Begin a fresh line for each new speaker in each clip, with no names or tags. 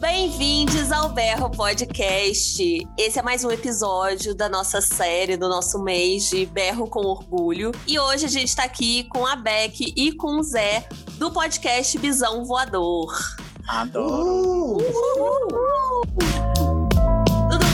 Bem-vindos ao Berro Podcast. Esse é mais um episódio da nossa série, do nosso mês de Berro com Orgulho. E hoje a gente tá aqui com a Beck e com o Zé, do podcast Bisão Voador.
Adoro! Uhul.
Uhul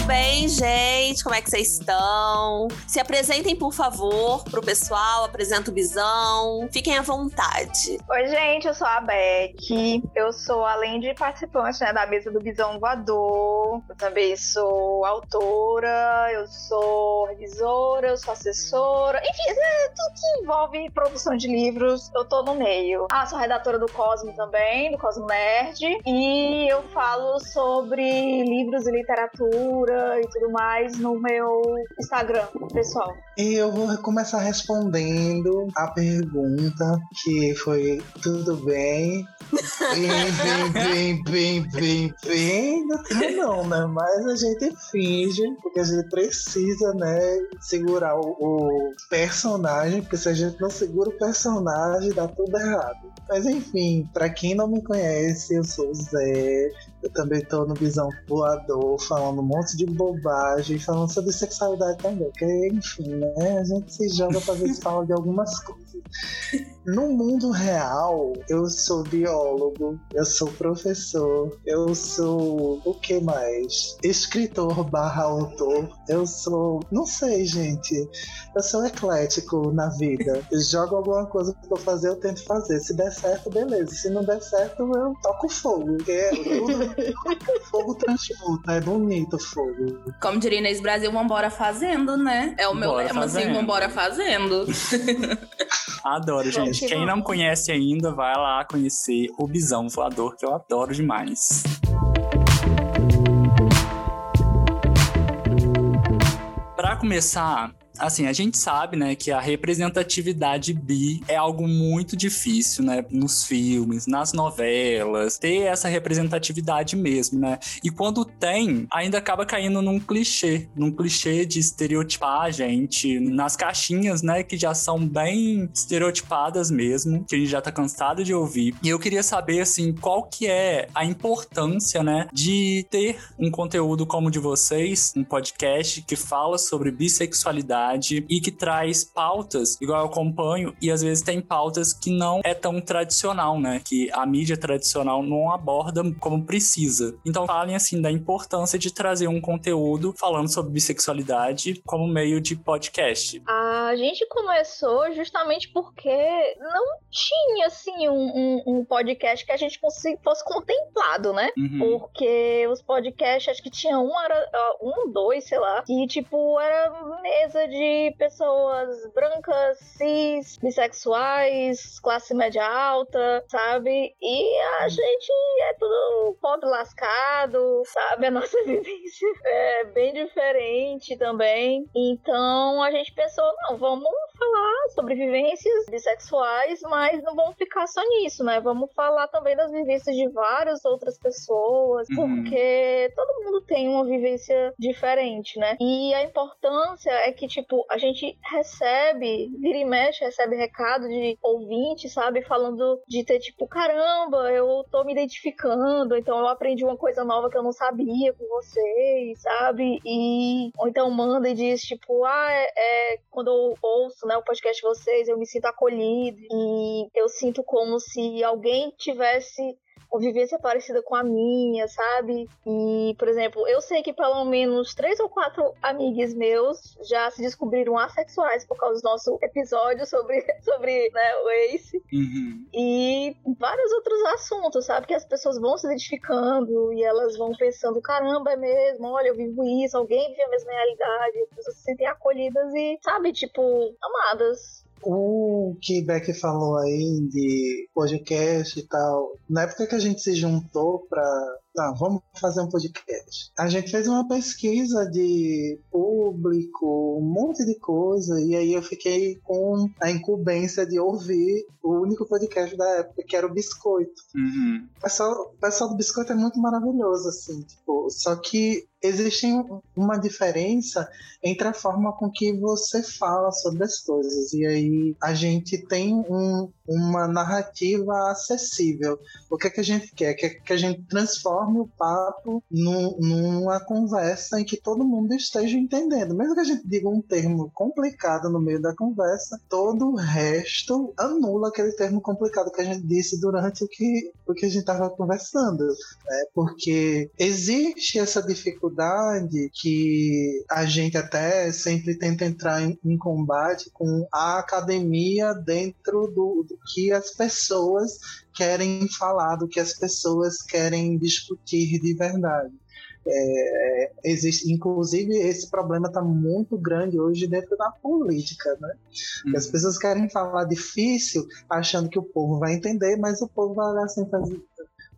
bem, gente? Como é que vocês estão? Se apresentem, por favor, pro pessoal. Apresenta o Bisão. Fiquem à vontade.
Oi, gente. Eu sou a Beck. Eu sou, além de participante né, da mesa do Bisão Voador, eu também sou autora, eu sou revisora, eu sou assessora. Enfim, é tudo que envolve produção de livros, eu tô no meio. Ah, sou redatora do Cosmo também, do Cosmo Nerd. E eu falo sobre livros e literatura e tudo mais no meu Instagram pessoal.
Eu vou começar respondendo a pergunta que foi tudo bem? Bem, bem, bem, bem, bem. Não, não, né? Mas a gente finge, porque a gente precisa, né, segurar o, o personagem, porque se a gente não segura o personagem, dá tudo errado. Mas enfim, para quem não me conhece, eu sou o Zé, eu também tô no Visão Voador, falando um monte de bobagem, falando sobre sexualidade também. Porque, enfim, né? A gente se joga pra ver se fala de algumas coisas. No mundo real, eu sou biólogo, eu sou professor, eu sou o que mais? Escritor barra autor, eu sou. Não sei, gente. Eu sou eclético na vida. Eu jogo alguma coisa pra fazer, eu tento fazer. Se der certo, beleza. Se não der certo, eu toco fogo. Porque tudo fogo transmuta, é bonito o fogo.
Como diria Inês Brasil, vambora fazendo, né? É o meu Bora lema, fazendo. assim, vambora fazendo.
Adoro, gente. Quem não conhece ainda, vai lá conhecer o Bisão Voador, que eu adoro demais. Para começar, assim, a gente sabe, né, que a representatividade bi é algo muito difícil, né, nos filmes, nas novelas, ter essa representatividade mesmo, né? E quando tem, ainda acaba caindo num clichê, num clichê de estereotipar a gente nas caixinhas, né, que já são bem estereotipadas mesmo, que a gente já tá cansado de ouvir. E eu queria saber, assim, qual que é a importância, né, de ter um conteúdo como o de vocês, um podcast que fala sobre bissexualidade e que traz pautas, igual eu acompanho, e às vezes tem pautas que não é tão tradicional, né? Que a mídia tradicional não aborda como precisa. Então falem assim da importância de trazer um conteúdo falando sobre bissexualidade como meio de podcast.
A gente começou justamente porque não tinha assim um, um, um podcast que a gente fosse, fosse contemplado, né? Uhum. Porque os podcasts, acho que tinha um, era um, dois, sei lá, que tipo era mesa de de pessoas brancas, cis, bissexuais, classe média alta, sabe? E a gente é tudo pobre lascado, sabe? A nossa vivência é bem diferente também. Então a gente pensou, não, vamos falar sobre vivências bissexuais, mas não vamos ficar só nisso, né? Vamos falar também das vivências de várias outras pessoas, uhum. porque todo mundo tem uma vivência diferente, né? E a importância é que, tipo, a gente recebe, vira e mexe, recebe recado de ouvinte, sabe? Falando de ter, tipo, caramba, eu tô me identificando, então eu aprendi uma coisa nova que eu não sabia com vocês, sabe? E, ou então manda e diz, tipo, ah, é, é quando eu ouço né, o podcast de vocês, eu me sinto acolhido e eu sinto como se alguém tivesse vivência parecida com a minha, sabe? E, por exemplo, eu sei que pelo menos três ou quatro amigos meus já se descobriram assexuais por causa do nosso episódio sobre, sobre né, o Ace. Uhum. E vários outros assuntos, sabe? Que as pessoas vão se identificando e elas vão pensando: caramba, é mesmo, olha, eu vivo isso, alguém vive a mesma realidade, as pessoas se sentem acolhidas e, sabe, tipo, amadas.
O que Beck falou aí de podcast e tal, na época que a gente se juntou para ah, vamos fazer um podcast. A gente fez uma pesquisa de público, um monte de coisa, e aí eu fiquei com a incumbência de ouvir o único podcast da época, que era o Biscoito. Uhum. O, pessoal, o pessoal do Biscoito é muito maravilhoso, assim, tipo, só que existe uma diferença entre a forma com que você fala sobre as coisas. E aí a gente tem um, uma narrativa acessível. O que, é que a gente quer? Que, que a gente transforme o papo num, numa conversa em que todo mundo esteja entendendo. Mesmo que a gente diga um termo complicado no meio da conversa, todo o resto anula aquele termo complicado que a gente disse durante o que, o que a gente estava conversando. Né? Porque existe essa dificuldade que a gente até sempre tenta entrar em, em combate com a academia dentro do, do que as pessoas querem falar, do que as pessoas querem discutir de verdade. É, existe, inclusive, esse problema está muito grande hoje dentro da política, né? As pessoas querem falar difícil, achando que o povo vai entender, mas o povo vai olhar assim fazer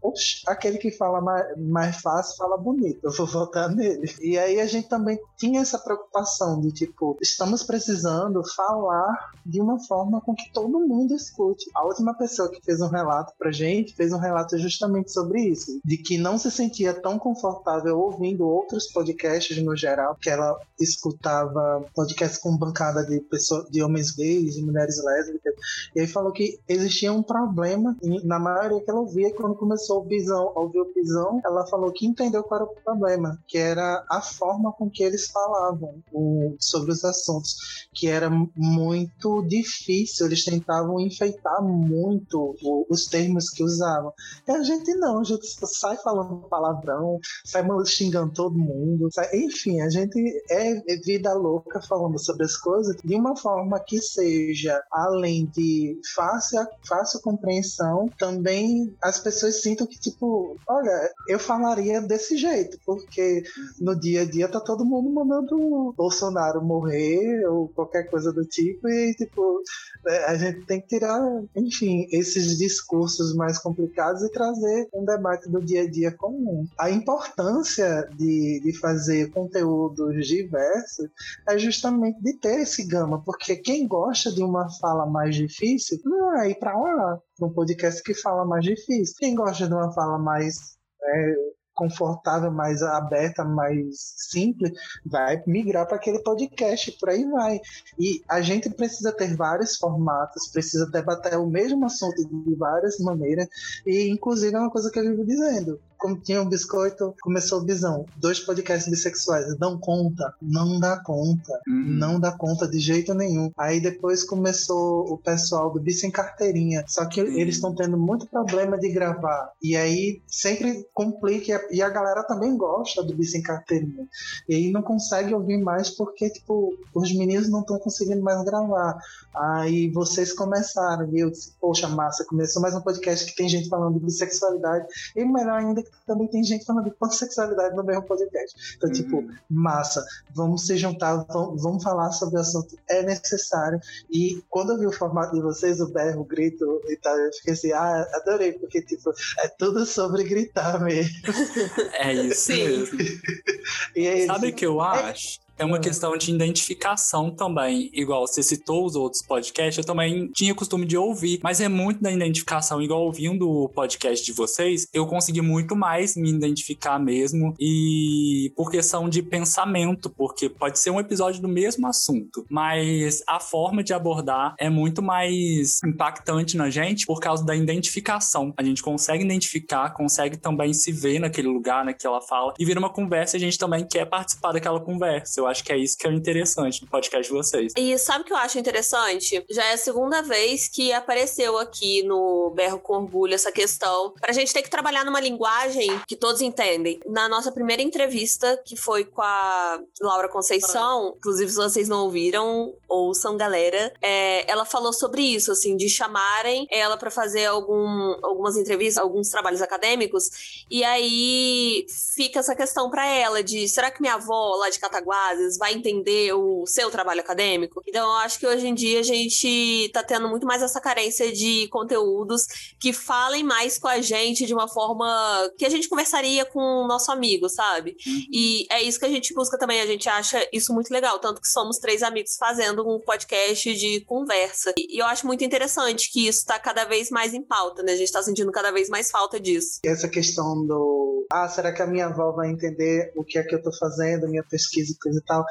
Oxe, aquele que fala mais, mais fácil fala bonito, eu vou votar nele. E aí a gente também tinha essa preocupação de tipo, estamos precisando falar de uma forma com que todo mundo escute. A última pessoa que fez um relato pra gente fez um relato justamente sobre isso, de que não se sentia tão confortável ouvindo outros podcasts no geral, que ela escutava podcasts com bancada de pessoas, de homens gays, de mulheres lésbicas, e aí falou que existia um problema na maioria que ela ouvia quando começou começou o Bisão, ouviu o Bisão, ela falou que entendeu qual era o problema, que era a forma com que eles falavam o, sobre os assuntos, que era muito difícil, eles tentavam enfeitar muito o, os termos que usavam. E a gente não, a gente sai falando palavrão, sai xingando todo mundo, sai, enfim, a gente é vida louca falando sobre as coisas de uma forma que seja, além de fácil, fácil compreensão, também as pessoas sintam que, tipo, olha, eu falaria desse jeito, porque no dia a dia tá todo mundo mandando Bolsonaro morrer ou qualquer coisa do tipo, e, tipo, é, a gente tem que tirar, enfim, esses discursos mais complicados e trazer um debate do dia a dia comum. A importância de, de fazer conteúdos diversos é justamente de ter esse gama, porque quem gosta de uma fala mais difícil não é ir para lá, um podcast que fala mais difícil. Quem gosta de uma fala mais é, confortável, mais aberta, mais simples, vai migrar para aquele podcast, por aí vai. E a gente precisa ter vários formatos, precisa debater o mesmo assunto de várias maneiras, e inclusive é uma coisa que eu vivo dizendo como tinha um biscoito, começou o bisão. Dois podcasts bissexuais. Não conta. Não dá conta. Uhum. Não dá conta de jeito nenhum. Aí depois começou o pessoal do Bis em Carteirinha. Só que uhum. eles estão tendo muito problema de gravar. E aí sempre complica. E a galera também gosta do Bis em Carteirinha. E aí não consegue ouvir mais porque, tipo, os meninos não estão conseguindo mais gravar. Aí vocês começaram, viu? Poxa, massa, começou mais um podcast que tem gente falando de bissexualidade. E melhor ainda também tem gente falando de pansexualidade no mesmo podcast. Então, tipo, uhum. tipo, massa, vamos se juntar, vamos, vamos falar sobre o assunto, é necessário. E quando eu vi o formato de vocês, o berro, o grito e tal, eu fiquei assim, ah, adorei, porque, tipo, é tudo sobre gritar mesmo.
É isso mesmo. é Sabe o que eu é acho? É uma questão de identificação também. Igual você citou os outros podcasts, eu também tinha costume de ouvir, mas é muito da identificação. Igual ouvindo o podcast de vocês, eu consegui muito mais me identificar mesmo. E por questão de pensamento, porque pode ser um episódio do mesmo assunto, mas a forma de abordar é muito mais impactante na gente por causa da identificação. A gente consegue identificar, consegue também se ver naquele lugar, naquela fala, e vira uma conversa e a gente também quer participar daquela conversa. Eu acho que é isso que é interessante do podcast de vocês.
E sabe o que eu acho interessante? Já é a segunda vez que apareceu aqui no Berro com Orgulho essa questão pra gente ter que trabalhar numa linguagem que todos entendem. Na nossa primeira entrevista, que foi com a Laura Conceição, inclusive se vocês não ouviram, ouçam, galera, é, ela falou sobre isso, assim, de chamarem ela para fazer algum, algumas entrevistas, alguns trabalhos acadêmicos, e aí fica essa questão para ela de será que minha avó lá de Cataguases bases, vai entender o seu trabalho acadêmico. Então, eu acho que hoje em dia a gente tá tendo muito mais essa carência de conteúdos que falem mais com a gente de uma forma que a gente conversaria com o nosso amigo, sabe? Uhum. E é isso que a gente busca também. A gente acha isso muito legal, tanto que somos três amigos fazendo um podcast de conversa. E eu acho muito interessante que isso tá cada vez mais em pauta, né? A gente tá sentindo cada vez mais falta disso.
Essa questão do ah, será que a minha avó vai entender o que é que eu tô fazendo, minha pesquisa e coisa tal?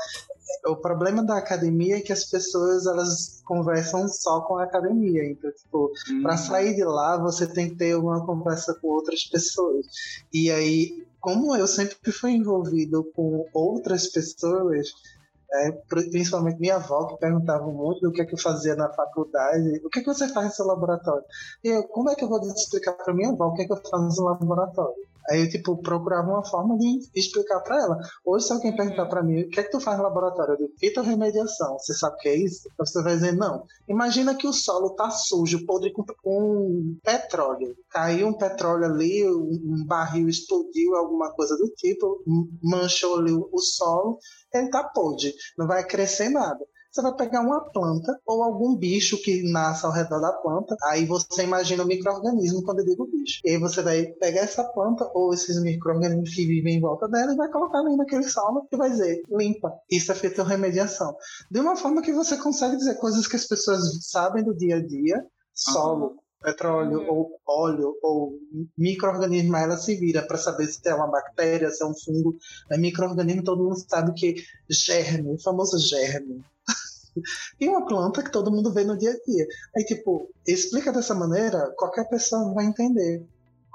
o problema da academia é que as pessoas elas conversam só com a academia. Então, tipo, hum. para sair de lá, você tem que ter uma conversa com outras pessoas. E aí, como eu sempre fui envolvido com outras pessoas, é, principalmente minha avó, que perguntava muito do que, é que eu fazia na faculdade, o que, é que você faz no seu laboratório? E eu, como é que eu vou explicar para minha avó o que, é que eu faço no laboratório? Aí eu, tipo, procurava uma forma de explicar para ela. Hoje, se alguém perguntar para mim, o que é que tu faz no laboratório? Eu digo, fitorremediação. Você sabe o que é isso? Você vai dizer, não. Imagina que o solo tá sujo, podre com, com petróleo. Caiu um petróleo ali, um barril explodiu, alguma coisa do tipo, manchou ali o solo, ele tá podre. Não vai crescer nada você vai pegar uma planta ou algum bicho que nasce ao redor da planta. Aí você imagina o microorganismo quando eu digo bicho. E aí você vai pegar essa planta ou esses microorganismos que vivem em volta dela e vai colocar ali naquele solo e vai dizer limpa. Isso é feito remediação. De uma forma que você consegue dizer coisas que as pessoas sabem do dia a dia, solo, uhum petróleo uhum. ou óleo ou microorganismo, ela se vira para saber se é uma bactéria, se é um fungo. É microorganismo, todo mundo sabe que germe, o famoso germe. E uma planta que todo mundo vê no dia a dia. Aí, tipo, explica dessa maneira, qualquer pessoa vai entender.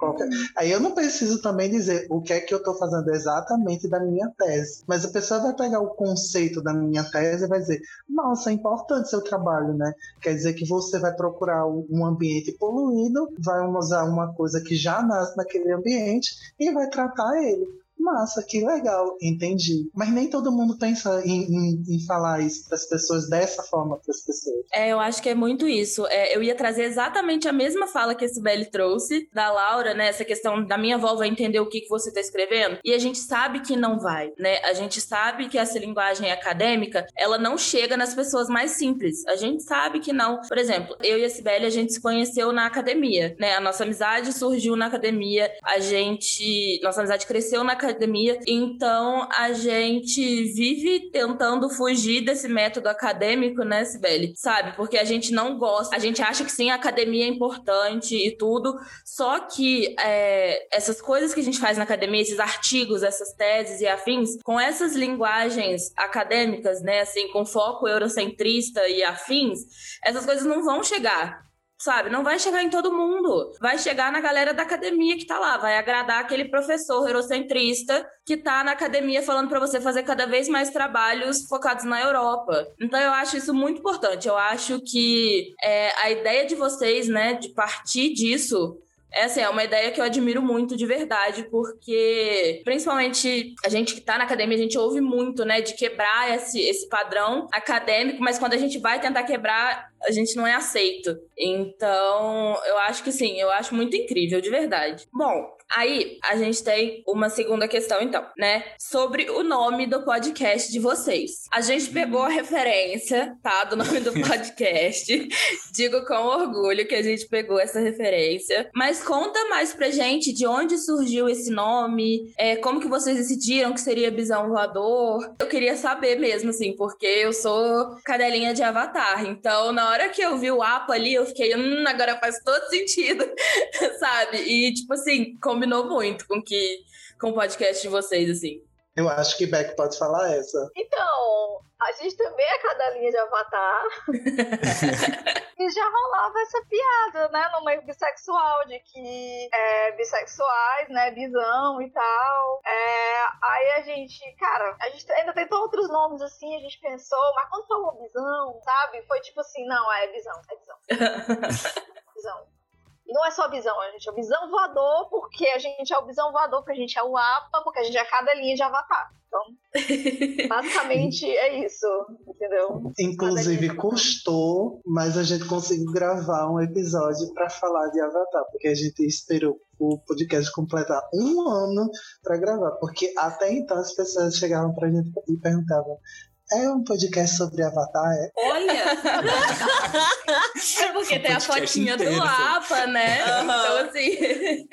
Qualquer... Uhum. Aí eu não preciso também dizer o que é que eu estou fazendo exatamente da minha tese. Mas a pessoa vai pegar o conceito da minha tese e vai dizer: Nossa, é importante seu trabalho, né? Quer dizer que você vai procurar um ambiente poluído, vai usar uma coisa que já nasce naquele ambiente e vai tratar ele. Massa, que legal, entendi. Mas nem todo mundo pensa em, em, em falar isso para as pessoas dessa forma para as pessoas.
É, eu acho que é muito isso. É, eu ia trazer exatamente a mesma fala que esse Belly trouxe, da Laura, né? Essa questão da minha avó vai entender o que, que você está escrevendo. E a gente sabe que não vai, né? A gente sabe que essa linguagem acadêmica, ela não chega nas pessoas mais simples. A gente sabe que não. Por exemplo, eu e a Sibeli, a gente se conheceu na academia, né? A nossa amizade surgiu na academia, a gente. Nossa amizade cresceu na academia. Então a gente vive tentando fugir desse método acadêmico, né, Sibeli? Sabe? Porque a gente não gosta, a gente acha que sim, a academia é importante e tudo, só que é, essas coisas que a gente faz na academia, esses artigos, essas teses e afins, com essas linguagens acadêmicas, né, assim, com foco eurocentrista e afins, essas coisas não vão chegar sabe? Não vai chegar em todo mundo. Vai chegar na galera da academia que tá lá, vai agradar aquele professor eurocentrista que tá na academia falando para você fazer cada vez mais trabalhos focados na Europa. Então eu acho isso muito importante. Eu acho que é, a ideia de vocês, né, de partir disso essa é uma ideia que eu admiro muito de verdade, porque principalmente a gente que tá na academia, a gente ouve muito, né, de quebrar esse, esse padrão acadêmico, mas quando a gente vai tentar quebrar, a gente não é aceito. Então, eu acho que sim, eu acho muito incrível, de verdade. Bom, Aí, a gente tem uma segunda questão, então, né? Sobre o nome do podcast de vocês. A gente pegou a referência, tá? Do nome do podcast. Digo com orgulho que a gente pegou essa referência. Mas conta mais pra gente de onde surgiu esse nome, é, como que vocês decidiram que seria Bisão Voador. Eu queria saber mesmo, assim, porque eu sou cadelinha de Avatar. Então, na hora que eu vi o APA ali, eu fiquei, hum, agora faz todo sentido, sabe? E, tipo assim, combinou muito com que com o podcast de vocês, assim.
Eu acho que Beck pode falar essa.
Então, a gente também é cada linha de avatar. e já rolava essa piada, né, no meio bissexual, de que é, bissexuais, né, bisão e tal. É, aí a gente, cara, a gente ainda tentou outros nomes assim, a gente pensou, mas quando falou bisão, sabe? Foi tipo assim, não, é bisão, é bisão. bisão não é só visão, a gente é o visão voador, porque a gente é o visão voador, porque a gente é o APA, porque a gente é cada linha de avatar. Então, basicamente é isso, entendeu?
Inclusive custou, mas a gente conseguiu gravar um episódio para falar de Avatar, porque a gente esperou o podcast completar um ano para gravar, porque até então as pessoas chegavam pra gente e perguntavam: é um podcast sobre Avatar? É?
Olha! é porque tem a fotinha inteiro, do Apa, né? Uhum. Então, assim.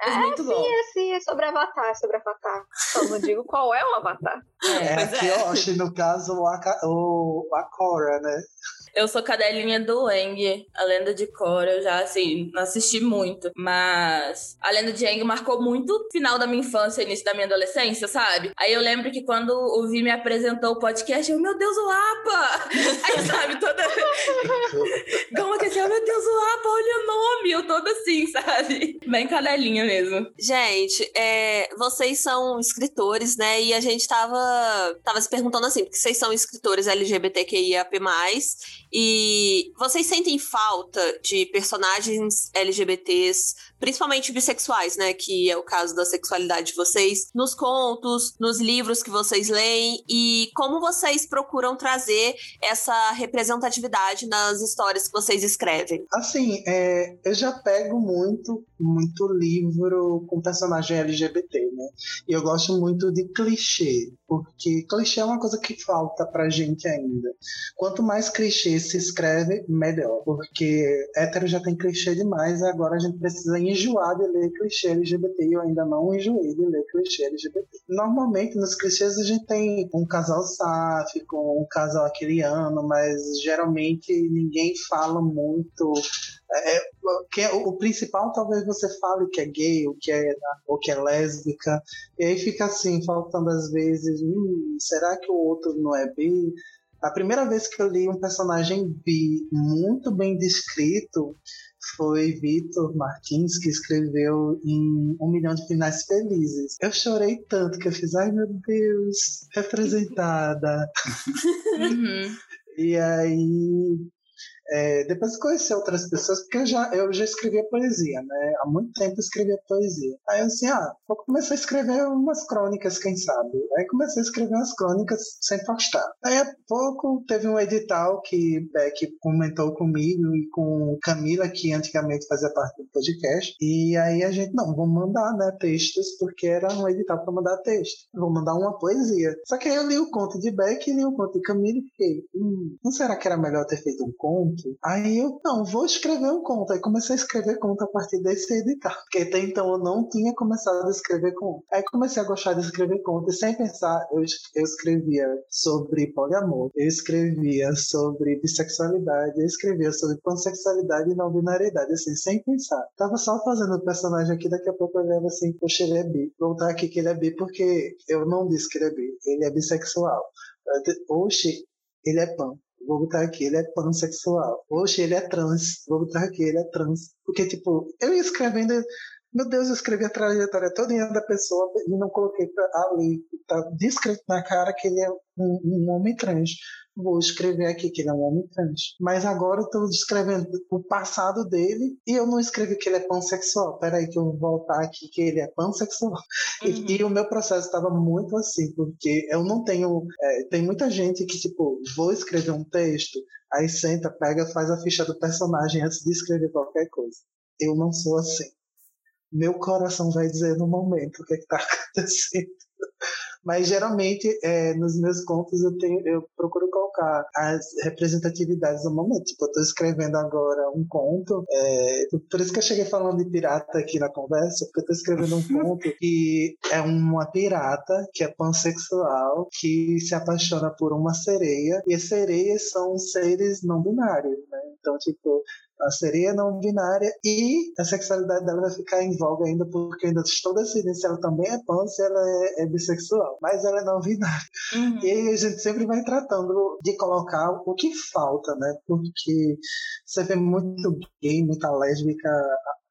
É, muito sim, bom. é sim, é sobre Avatar, é sobre Avatar. Só não digo qual é o Avatar.
É, é aqui, é. No caso, o, Aka, o Akora, né?
Eu sou cadelinha do Eng, a lenda de Korra. Eu já, assim, não assisti muito. Mas a lenda de Eng marcou muito o final da minha infância, início da minha adolescência, sabe? Aí eu lembro que quando o Vi me apresentou o podcast, eu, meu Deus, o Apa! Aí, sabe, toda. Como que assim, oh, meu Deus, o Apa, olha o nome! Eu toda assim, sabe? Bem cadelinha mesmo.
Gente, é, vocês são escritores, né? E a gente tava, tava se perguntando assim, porque vocês são escritores LGBTQIAP+, e vocês sentem falta de personagens LGBTs, principalmente bissexuais, né? Que é o caso da sexualidade de vocês, nos contos, nos livros que vocês leem e como vocês procuram trazer essa representatividade nas histórias que vocês escrevem?
Assim, é, eu já pego muito, muito livro com personagem LGBT, né? E eu gosto muito de clichê, porque clichê é uma coisa que falta pra gente ainda. Quanto mais clichê se escreve, melhor. Porque hétero já tem clichê demais, agora a gente precisa enjoar de ler clichê LGBT e eu ainda não enjoei de ler clichê LGBT. Normalmente nos clichês a gente tem um casal sáfico, um casal aquiliano, mas geralmente ninguém fala muito é, é, o, o, principal talvez você fale que é gay ou que é, ou que é lésbica, e aí fica assim, faltando às vezes, hum, será que o outro não é bi? A primeira vez que eu li um personagem bi muito bem descrito foi Vitor Martins, que escreveu em Um Milhão de Finais Felizes. Eu chorei tanto que eu fiz, ai meu Deus, representada. Uhum. E aí é, depois de conhecer outras pessoas, porque eu já, eu já escrevia poesia, né? Há muito tempo eu escrevia poesia. Aí eu assim, ah, vou começar a escrever umas crônicas, quem sabe? Aí comecei a escrever umas crônicas sem postar. Aí há pouco teve um edital que Beck comentou comigo e com Camila, que antigamente fazia parte do podcast. E aí a gente, não, vamos mandar, né, textos, porque era um edital para mandar texto. Vou mandar uma poesia. Só que aí eu li o conto de Beck e li o conto de Camila e fiquei, hum, não será que era melhor ter feito um conto? Conto. Aí eu, não, vou escrever um conto. Aí comecei a escrever conto a partir desse editar. Porque até então eu não tinha começado a escrever conto. Aí comecei a gostar de escrever conto e sem pensar, eu, eu escrevia sobre poliamor, eu escrevia sobre bissexualidade, eu escrevia sobre pansexualidade e não binariedade, assim, sem pensar. Tava só fazendo o personagem aqui, daqui a pouco eu olhava assim, poxa, ele é bi. Vou botar aqui que ele é bi porque eu não disse que ele é bi, ele é bissexual. Oxe, ele é pan vou botar aqui, ele é pansexual. Oxe, ele é trans, vou botar aqui, ele é trans. Porque, tipo, eu ia escrevendo, meu Deus, eu escrevi a trajetória toda da pessoa e não coloquei ali, tá descrito na cara que ele é um, um homem trans vou escrever aqui que ele é um homem trans. Mas agora eu estou descrevendo o passado dele e eu não escrevi que ele é pansexual. Peraí que eu vou voltar aqui que ele é pansexual. Uhum. E, e, o meu processo estava muito assim, porque eu não tenho... É, tem muita gente que, tipo, vou escrever um texto, aí senta, pega, faz a ficha do personagem antes de escrever qualquer coisa. Eu não sou assim. Meu coração vai dizer no momento o que é está acontecendo. Mas geralmente é, nos meus contos eu tenho, eu procuro colocar as representatividades do momento. Tipo, eu estou escrevendo agora um conto, é, por isso que eu cheguei falando de pirata aqui na conversa, porque eu estou escrevendo um conto que é uma pirata que é pansexual, que se apaixona por uma sereia, e as sereias são seres não binários, né? Então, tipo, a sereia não binária e a sexualidade dela vai ficar em voga ainda porque ainda estou decidindo se ela também é pan, se ela é, é bissexual, mas ela é não binária. Uhum. E aí a gente sempre vai tratando de colocar o que falta, né? Porque você vê muito gay, muita lésbica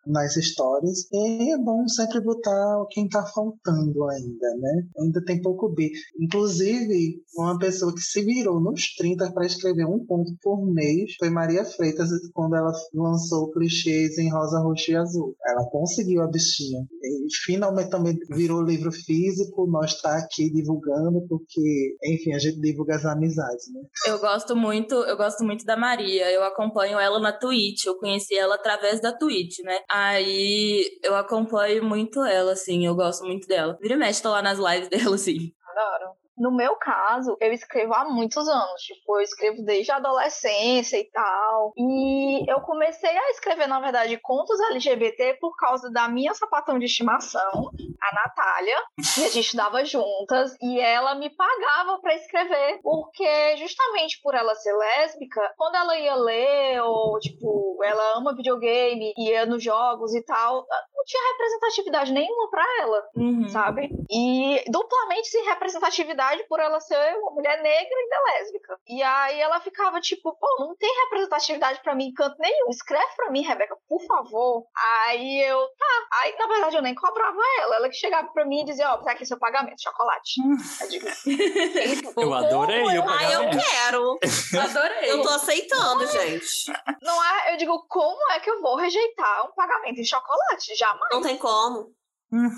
nas histórias. E é bom sempre botar quem tá faltando ainda, né? Ainda tem pouco B. Inclusive, uma pessoa que se virou nos 30 para escrever um ponto por mês foi Maria Freitas, quando ela lançou clichês em rosa, roxo e azul. Ela conseguiu a bichinha. E finalmente também virou livro físico, nós tá aqui divulgando, porque, enfim, a gente divulga as amizades, né?
Eu gosto muito, eu gosto muito da Maria. Eu acompanho ela na Twitch. Eu conheci ela através da Twitch, né? Aí eu acompanho muito ela, assim, eu gosto muito dela. Vira e mexe, tô lá nas lives dela, assim.
Adoro. No meu caso, eu escrevo há muitos anos. Tipo, eu escrevo desde a adolescência e tal. E eu comecei a escrever, na verdade, contos LGBT por causa da minha sapatão de estimação, a Natália. E a gente estudava juntas. E ela me pagava para escrever. Porque, justamente por ela ser lésbica, quando ela ia ler, ou, tipo, ela ama videogame, ia nos jogos e tal, não tinha representatividade nenhuma para ela, uhum. sabe? E duplamente sem representatividade por ela ser uma mulher negra e ainda lésbica. E aí ela ficava tipo, pô, não tem representatividade para mim em canto nenhum. Escreve para mim, Rebeca, por favor. Aí eu, tá. Aí, na verdade, eu nem cobrava ela. Ela que chegava para mim e dizia, ó, oh, tá aqui seu pagamento, chocolate. eu digo,
eu adorei
o pagamento. Ah, eu quero.
adorei.
Eu tô aceitando, gente.
Não é, eu digo, como é que eu vou rejeitar um pagamento em chocolate? Jamais.
Não tem como.
Hum.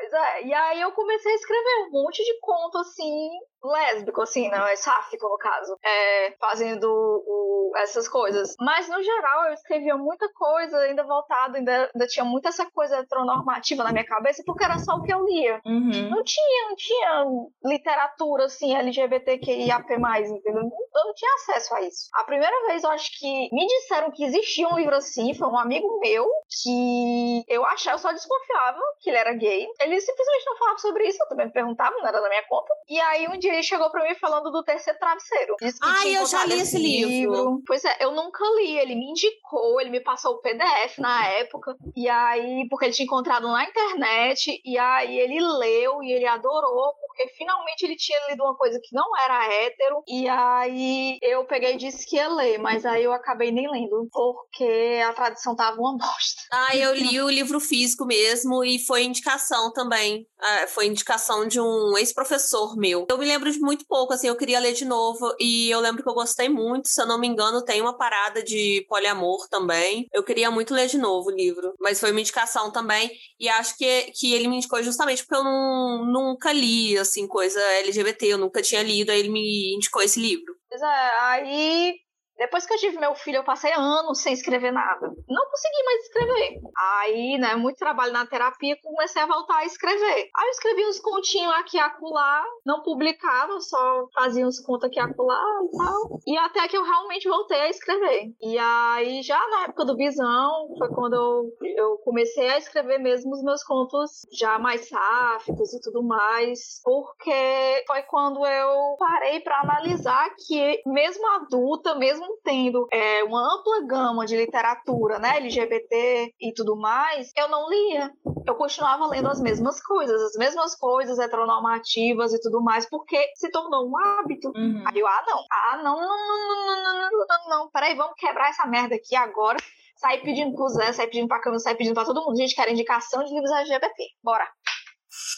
Pois é, e aí eu comecei a escrever um monte de conto assim, lésbico, assim, não é sáfico no caso, é, fazendo o, essas coisas. Mas no geral eu escrevia muita coisa, ainda voltado, ainda, ainda, tinha muita essa coisa heteronormativa na minha cabeça, porque era só o que eu lia.
Uhum.
Não tinha, não tinha literatura assim, LGBTQIAP+, entendeu? Eu não tinha acesso a isso. A primeira vez eu acho que me disseram que existia um livro assim, foi um amigo meu que eu achava, eu só desconfiava que ele era gay. Ele simplesmente não falava sobre isso, eu também me perguntava, não era da minha conta. E aí um dia ele chegou pra mim falando do terceiro travesseiro.
Ah, eu já li esse livro. livro.
Pois é, eu nunca li. Ele me indicou, ele me passou o PDF na época. E aí, porque ele tinha encontrado na internet. E aí ele leu e ele adorou, porque finalmente ele tinha lido uma coisa que não era hétero. E aí eu peguei e disse que ia ler, mas aí eu acabei nem lendo, porque a tradução tava uma bosta.
Ah, eu li o livro físico mesmo e foi indicação também. Ah, foi indicação de um ex-professor meu. Eu me lembro de muito pouco, assim, eu queria ler de novo e eu lembro que eu gostei muito, se eu não me engano, tem uma parada de poliamor também. Eu queria muito ler de novo o livro, mas foi uma indicação também e acho que, que ele me indicou justamente porque eu não, nunca li, assim, coisa LGBT, eu nunca tinha lido, aí ele me indicou esse livro.
Pois é, aí depois que eu tive meu filho, eu passei anos sem escrever nada. Não consegui mais escrever. Aí, né, muito trabalho na terapia, comecei a voltar a escrever. Aí eu escrevi uns continhos aqui e acolá, não publicava, só fazia uns contos aqui e acolá e tal. E até que eu realmente voltei a escrever. E aí, já na época do Bisão, foi quando eu, eu comecei a escrever mesmo os meus contos já mais sáficos e tudo mais. Porque foi quando eu parei para analisar que, mesmo adulta, mesmo tendo é, uma ampla gama de literatura, né, LGBT e tudo mais, eu não lia. Eu continuava lendo as mesmas coisas, as mesmas coisas heteronormativas e tudo mais, porque se tornou um hábito. Uhum. Aí eu, ah, não, ah, não, não, não, não, não, não, não, não, peraí, vamos quebrar essa merda aqui agora. Sai pedindo pro Zé, sai pedindo pra Câmara, sai pedindo pra todo mundo. A gente quer indicação de livros LGBT. Bora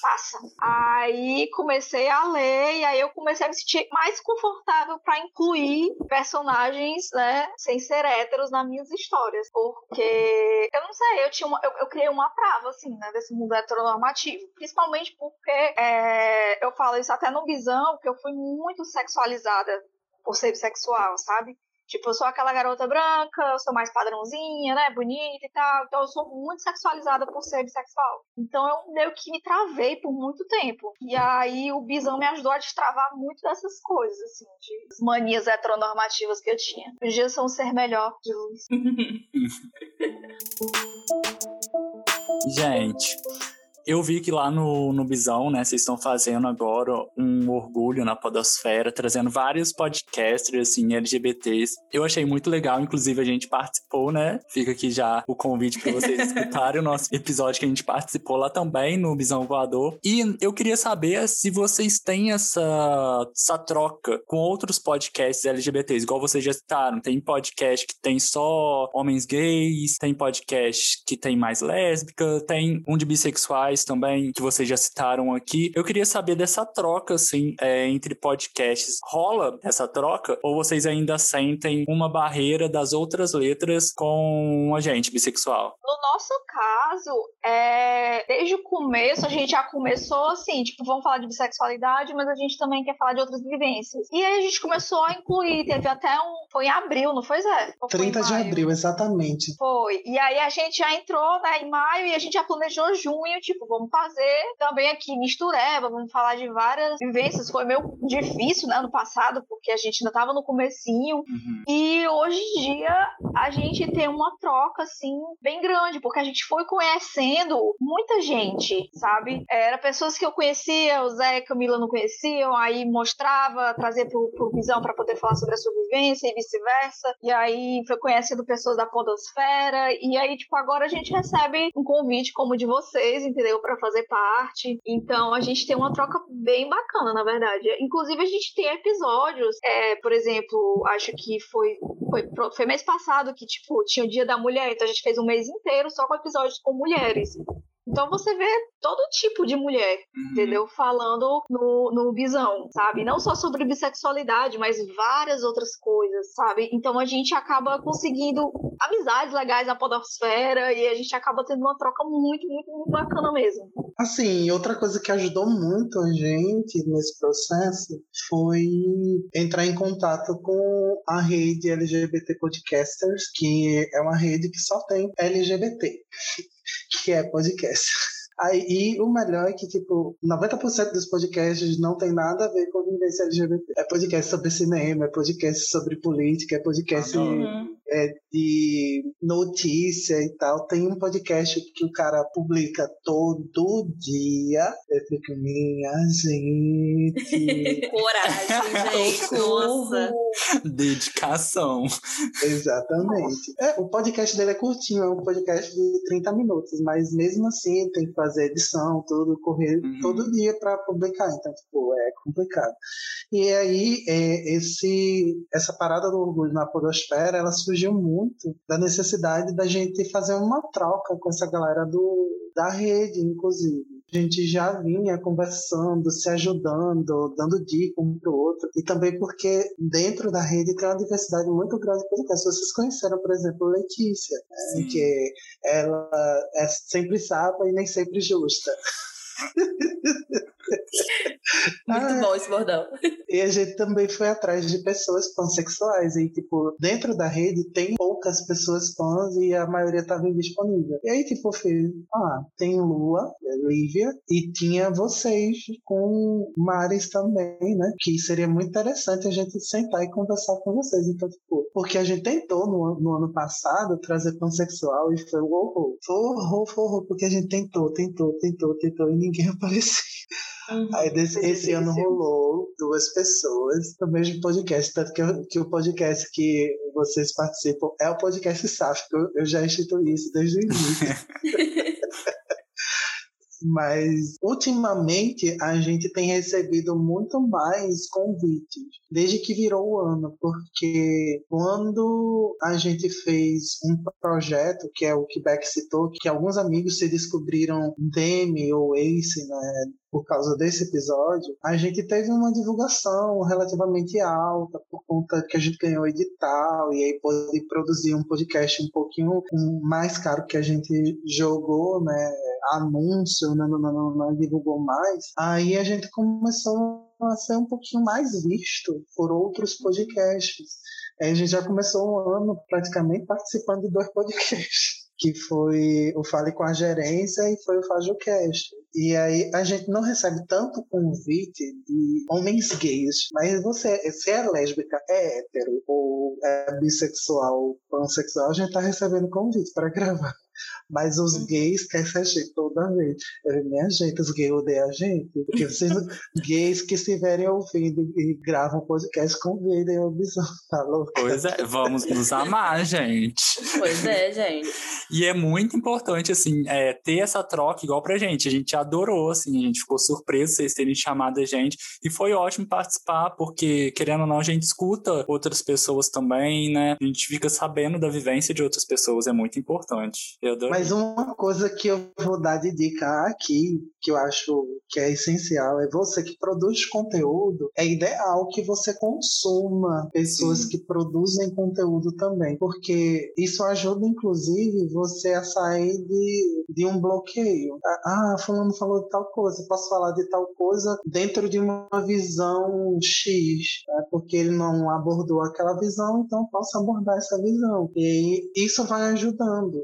passa. Aí comecei a ler e aí eu comecei a me sentir mais confortável para incluir personagens, né, sem ser héteros nas minhas histórias, porque eu não sei, eu tinha uma, eu, eu criei uma trava assim, né, desse mundo heteronormativo, principalmente porque é, eu falo isso até no Bisão, que eu fui muito sexualizada por ser bissexual, sabe? Tipo, eu sou aquela garota branca, eu sou mais padrãozinha, né? Bonita e tal. Então eu sou muito sexualizada por ser bissexual. Então eu meio que me travei por muito tempo. E aí o Bisão me ajudou a destravar muito dessas coisas, assim, de manias heteronormativas que eu tinha. Os dias são ser melhor de luz.
Gente, eu vi que lá no, no Bisão, né, vocês estão fazendo agora um orgulho na podosfera, trazendo vários podcasters, assim, LGBTs. Eu achei muito legal, inclusive a gente participou, né? Fica aqui já o convite para vocês escutarem o nosso episódio que a gente participou lá também, no Bisão Voador. E eu queria saber se vocês têm essa, essa troca com outros podcasts LGBTs, igual vocês já citaram. Tem podcast que tem só homens gays, tem podcast que tem mais lésbica, tem um de bissexuais sociais também, que vocês já citaram aqui. Eu queria saber dessa troca, assim, é, entre podcasts. Rola essa troca? Ou vocês ainda sentem uma barreira das outras letras com a gente bissexual?
No nosso caso, é... desde o começo, a gente já começou assim, tipo, vamos falar de bissexualidade, mas a gente também quer falar de outras vivências. E aí a gente começou a incluir, teve até um. Foi em abril, não foi, Zé? Ou
30 de abril, exatamente.
Foi. E aí a gente já entrou né, em maio e a gente já planejou junho, tipo, vamos fazer também aqui mistureba, vamos falar de várias vivências. Foi meio difícil, né, no passado, porque a gente ainda tava no comecinho. Uhum. E hoje em dia a gente tem uma troca, assim, bem grande, porque a gente foi conhecendo muita gente, sabe? Era pessoas que eu conhecia, o Zé e a Camila não conheciam, aí mostrava, trazia pro, pro Visão para poder falar sobre a sua vivência e vice-versa. E aí foi conhecendo pessoas da Podosfera. E aí, tipo, agora a gente recebe um convite como o de vocês, entendeu? Para fazer parte. Então a gente tem uma troca bem bacana, na verdade. Inclusive, a gente tem episódios, é, por exemplo, acho que foi, foi, foi mês passado que, tipo, tinha o Dia da Mulher, então a gente fez um mês inteiro só com episódios com mulheres. Então você vê todo tipo de mulher, uhum. entendeu? Falando no, no visão, sabe? Não só sobre bissexualidade, mas várias outras coisas, sabe? Então a gente acaba conseguindo amizades legais na podosfera e a gente acaba tendo uma troca muito, muito, muito bacana mesmo.
Assim, outra coisa que ajudou muito a gente nesse processo foi entrar em contato com a rede LGBT Podcasters, que é uma rede que só tem LGBT que é podcast. Aí, o melhor é que, tipo, 90% dos podcasts não tem nada a ver com vivência LGBT. É podcast sobre cinema, é podcast sobre política, é podcast uhum. É, de notícia e tal. Tem um podcast que o cara publica todo dia. Eu fico, minha gente.
Coragem, gente. Nossa.
Dedicação.
Exatamente. É, o podcast dele é curtinho, é um podcast de 30 minutos, mas mesmo assim tem que fazer edição, tudo, correr uhum. todo dia para publicar. Então, tipo, é complicado. E aí, é, esse, essa parada do orgulho na podosfera, ela surgiu muito da necessidade da gente fazer uma troca com essa galera do, da rede, inclusive. A gente já vinha conversando, se ajudando, dando dica um pro outro. E também porque dentro da rede tem uma diversidade muito grande de podcasts. Vocês conheceram, por exemplo, Letícia, né? que ela é sempre sábia e nem sempre justa.
Muito bom esse bordão.
E a gente também foi atrás de pessoas pansexuais. E, tipo, dentro da rede tem poucas pessoas pans e a maioria estava indisponível. E aí, tipo, fez, ah, tem Lua, Lívia, e tinha vocês com Maris também, né? Que seria muito interessante a gente sentar e conversar com vocês. Então, tipo, porque a gente tentou no, no ano passado trazer pansexual e foi um horror. Foi horror, foi horror, porque a gente tentou, tentou, tentou, tentou e ninguém apareceu. Uhum. Aí desse, esse ano rolou duas pessoas no mesmo podcast, tanto que, que o podcast que vocês participam é o podcast sáfico. Eu já instituí isso desde o início. mas ultimamente a gente tem recebido muito mais convites, desde que virou o ano, porque quando a gente fez um projeto, que é o que Beck citou, que alguns amigos se descobriram Demi ou Ace, né, por causa desse episódio, a gente teve uma divulgação relativamente alta, por conta que a gente ganhou edital, e aí pôde produzir um podcast um pouquinho mais caro que a gente jogou, né? Anúncio, não, não, não, não divulgou mais. Aí a gente começou a ser um pouquinho mais visto por outros podcasts. Aí a gente já começou um ano praticamente participando de dois podcasts que foi o Fale com a Gerência e foi o FajoCast. E aí a gente não recebe tanto convite de homens gays, mas você, se é lésbica, é hétero ou é bissexual, pansexual, a gente tá recebendo convite para gravar. Mas os uhum. gays querem ser gente toda vez. Eu, minha gente, os gays odeiam a gente. Porque vocês, gays que estiverem ouvindo e gravam podcast, convidem o Bisão. Tá louco?
Pois é, vamos nos amar, gente.
Pois é, gente.
E é muito importante, assim, é, ter essa troca igual pra gente. A gente adorou, assim, a gente ficou surpreso vocês terem chamado a gente. E foi ótimo participar, porque, querendo ou não, a gente escuta outras pessoas também, né? A gente fica sabendo da vivência de outras pessoas, é muito importante.
Mas uma coisa que eu vou dar de dica aqui, que eu acho que é essencial, é você que produz conteúdo, é ideal que você consuma pessoas Sim. que produzem conteúdo também, porque isso ajuda, inclusive, você a sair de, de um bloqueio. Ah, fulano falou de tal coisa, posso falar de tal coisa dentro de uma visão X, né? porque ele não abordou aquela visão, então posso abordar essa visão. E isso vai ajudando.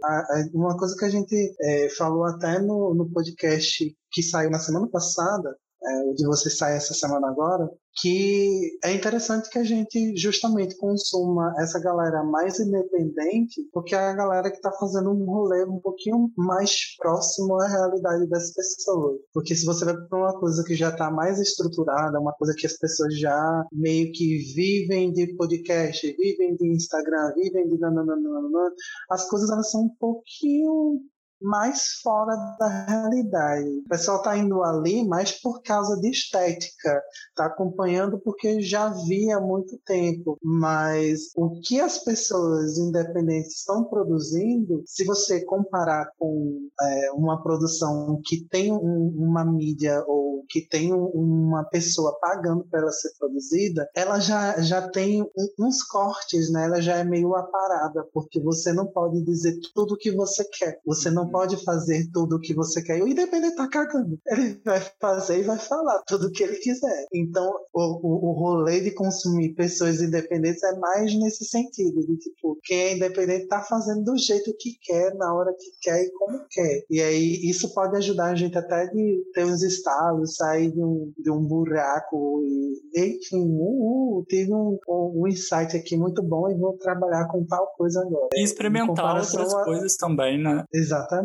Uma coisa que a gente é, falou até no, no podcast que saiu na semana passada, é, de você sair essa semana agora, que é interessante que a gente justamente consuma essa galera mais independente, porque é a galera que está fazendo um rolê um pouquinho mais próximo à realidade das pessoas. Porque se você vai para uma coisa que já está mais estruturada, uma coisa que as pessoas já meio que vivem de podcast, vivem de Instagram, vivem de nananana, as coisas elas são um pouquinho mais fora da realidade. O pessoal está indo ali mais por causa de estética, está acompanhando porque já via há muito tempo. Mas o que as pessoas independentes estão produzindo, se você comparar com é, uma produção que tem um, uma mídia ou que tem um, uma pessoa pagando para ela ser produzida, ela já, já tem uns cortes, né? Ela já é meio aparada, porque você não pode dizer tudo o que você quer. Você não pode fazer tudo o que você quer. O independente tá cagando. Ele vai fazer e vai falar tudo o que ele quiser. Então, o, o, o rolê de consumir pessoas independentes é mais nesse sentido. De tipo, quem é independente tá fazendo do jeito que quer, na hora que quer e como quer. E aí, isso pode ajudar a gente até de ter uns estalos, sair de um, de um buraco. E, enfim, uh, uh, tive um, um, insight aqui muito bom e vou trabalhar com tal coisa agora.
E experimentar outras a... coisas também, né?
Exatamente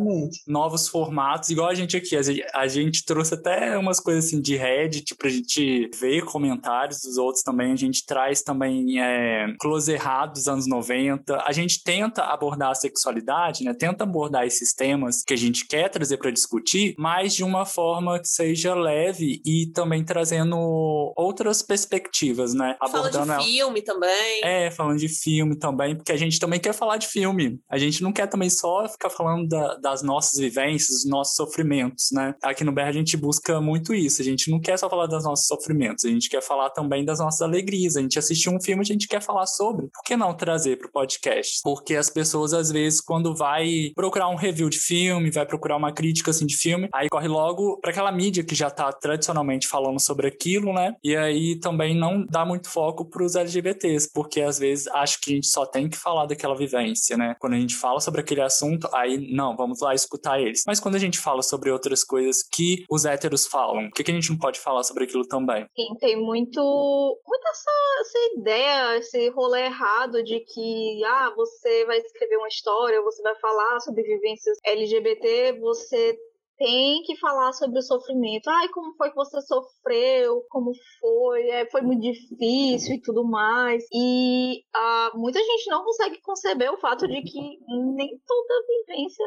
novos formatos, igual a gente aqui. A gente trouxe até umas coisas assim de Reddit pra gente ver comentários dos outros também. A gente traz também é, close errado dos anos 90. A gente tenta abordar a sexualidade, né? Tenta abordar esses temas que a gente quer trazer para discutir, mas de uma forma que seja leve e também trazendo outras perspectivas, né?
Abordando Fala de filme também.
É, falando de filme também, porque a gente também quer falar de filme. A gente não quer também só ficar falando da, das nossas vivências, nossos sofrimentos, né? Aqui no BR a gente busca muito isso. A gente não quer só falar dos nossos sofrimentos, a gente quer falar também das nossas alegrias. A gente assistiu um filme, a gente quer falar sobre. Por que não trazer para o podcast? Porque as pessoas, às vezes, quando vai procurar um review de filme, vai procurar uma crítica assim de filme, aí corre logo para aquela mídia que já tá tradicionalmente falando sobre aquilo, né? E aí também não dá muito foco para os LGBTs, porque às vezes acho que a gente só tem que falar daquela vivência, né? Quando a gente fala sobre aquele assunto, aí não, vamos lá escutar eles. Mas quando a gente fala sobre outras coisas que os héteros falam, por que, que a gente não pode falar sobre aquilo também?
Sim, tem muito, muito essa, essa ideia, esse rolê errado de que, ah, você vai escrever uma história, você vai falar sobre vivências LGBT, você tem que falar sobre o sofrimento. Ai, como foi que você sofreu? Como foi? É, foi muito difícil e tudo mais. E uh, muita gente não consegue conceber o fato de que nem toda vivência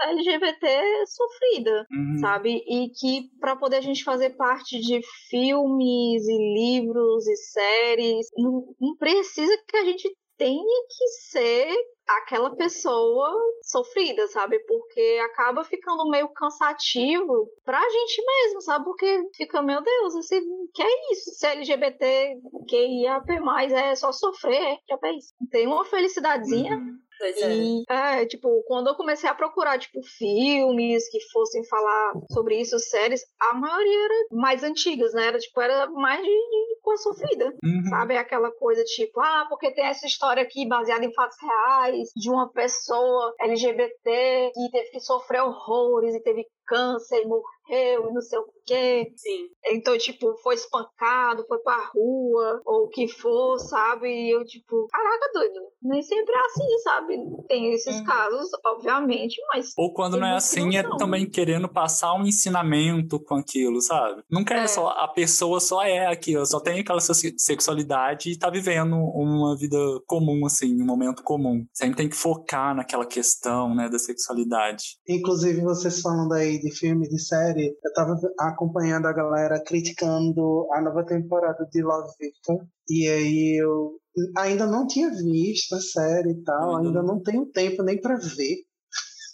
LGBT sofrida, uhum. sabe? E que para poder a gente fazer parte de filmes e livros e séries, não, não precisa que a gente tenha que ser aquela pessoa sofrida, sabe? Porque acaba ficando meio cansativo pra gente mesmo, sabe? Porque fica, meu Deus, assim, que é isso? Se LGBT, que ia mais é só sofrer, já é isso. Tem uma felicidadezinha. Uhum
Pois e,
é. é, tipo, quando eu comecei a procurar, tipo, filmes que fossem falar sobre isso, séries, a maioria era mais antigas, né? Era, tipo, era mais de, de coisa sofrida, uhum. sabe? Aquela coisa, tipo, ah, porque tem essa história aqui baseada em fatos reais de uma pessoa LGBT que teve que sofrer horrores e teve câncer e morreu e não sei o quê.
Sim.
Então, tipo, foi espancado, foi pra rua, ou o que for, sabe? E eu, tipo, caraca, doido. Nem sempre é assim, sabe? Tem esses uhum. casos, obviamente, mas.
Ou quando não é assim, é também querendo passar um ensinamento com aquilo, sabe? Nunca é, é só. A pessoa só é aquilo, só tem aquela sexualidade e tá vivendo uma vida comum, assim, um momento comum. Sempre tem que focar naquela questão, né, da sexualidade.
Inclusive, vocês falando aí de filme, de série, eu tava acompanhando a galera criticando a nova temporada de Love Victor. E aí eu ainda não tinha visto a série e tal, uhum. ainda não tenho tempo nem para ver.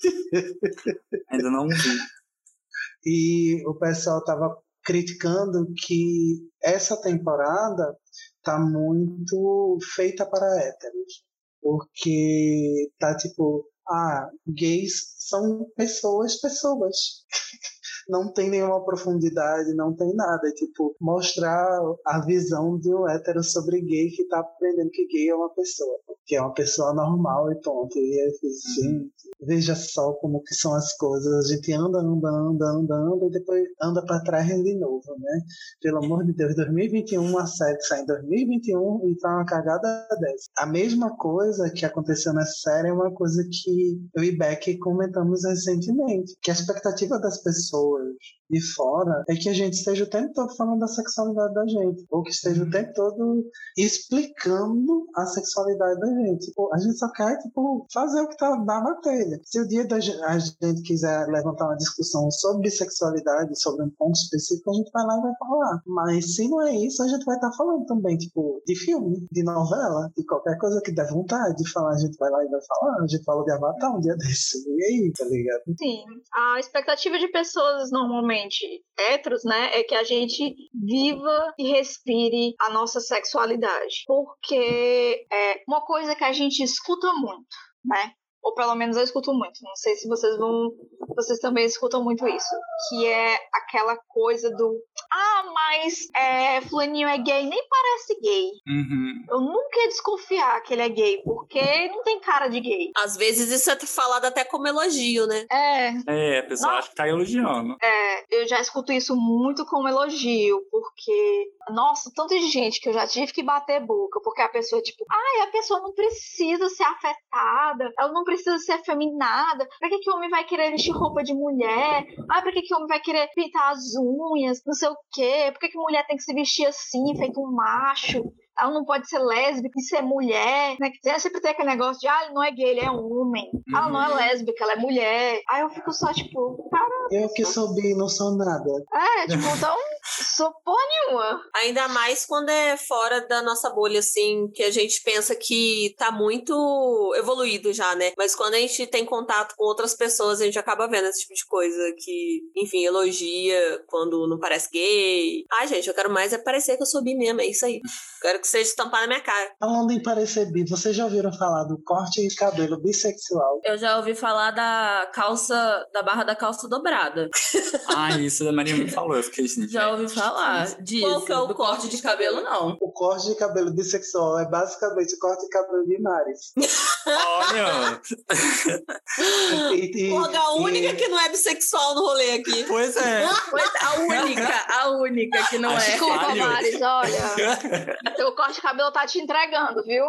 Ainda não vi.
E o pessoal tava criticando que essa temporada tá muito feita para héteros. Porque tá tipo, ah, gays são pessoas, pessoas. não tem nenhuma profundidade, não tem nada. É tipo, mostrar a visão de um hétero sobre gay que tá aprendendo que gay é uma pessoa. Que é uma pessoa normal e ponto. E é gente, veja só como que são as coisas. A gente anda, anda, anda, anda, anda e depois anda para trás de novo, né? Pelo amor de Deus, 2021, uma série sai em 2021 e tá uma cagada dessa. A mesma coisa que aconteceu na série é uma coisa que eu e Beck comentamos recentemente, que a expectativa das pessoas hours de fora é que a gente esteja o tempo todo falando da sexualidade da gente, ou que esteja o tempo todo explicando a sexualidade da gente. Tipo, a gente só quer tipo, fazer o que está na matéria. Se o dia da a gente quiser levantar uma discussão sobre sexualidade, sobre um ponto específico, a gente vai lá e vai falar. Mas se não é isso, a gente vai estar tá falando também, tipo, de filme, de novela, de qualquer coisa que der vontade de falar, a gente vai lá e vai falar. A gente falou de Avatar um dia desse. E aí, tá ligado?
Sim. A expectativa de pessoas normalmente héteros, né, é que a gente viva e respire a nossa sexualidade. Porque é uma coisa que a gente escuta muito, né? Ou pelo menos eu escuto muito. Não sei se vocês vão, vocês também escutam muito isso, que é aquela coisa do ah, mas é, fulaninho é gay, nem parece gay.
Uhum.
Eu nunca ia desconfiar que ele é gay, porque não tem cara de gay.
Às vezes isso é falado até como elogio, né?
É.
É, a pessoa acha que tá elogiando.
É, eu já escuto isso muito como elogio, porque nossa, tanta gente que eu já tive que bater boca, porque a pessoa, tipo, ai, a pessoa não precisa ser afetada, ela não precisa ser afeminada, pra que, que o homem vai querer vestir roupa de mulher? Ai, pra que, que o homem vai querer pintar as unhas, não sei o quê? Por que, que mulher tem que se vestir assim, feito um macho? Ela não pode ser lésbica e ser mulher, né? Que sempre tem aquele negócio de, ah, ele não é gay, ele é homem. Uhum. Ela não é uhum. lésbica, ela é mulher. Aí eu fico só, tipo, cara.
Eu que sou bi, não sou nada.
É, tipo, então, sou porra nenhuma.
Ainda mais quando é fora da nossa bolha, assim, que a gente pensa que tá muito evoluído já, né? Mas quando a gente tem contato com outras pessoas, a gente acaba vendo esse tipo de coisa que, enfim, elogia quando não parece gay. Ai, gente, eu quero mais é parecer que eu sou bi mesmo, é isso aí. Quero que seja estampado na minha cara.
Falando em parecer bi, vocês já ouviram falar do corte de cabelo bissexual?
Eu já ouvi falar da calça, da barra da calça dobrada.
ah, isso a Maria me falou, eu fiquei assim.
Já ouvi falar disso. Qual que é o corte, corte de cabelo, não?
O corte de cabelo bissexual é basicamente o corte de cabelo de Maris.
Olha!
e, e, Pô, a única e... que não é bissexual no rolê aqui.
Pois é.
Pois, a única, a única que não
Acho
é.
Desculpa, Maris, olha. Teu corte de cabelo tá te entregando, viu?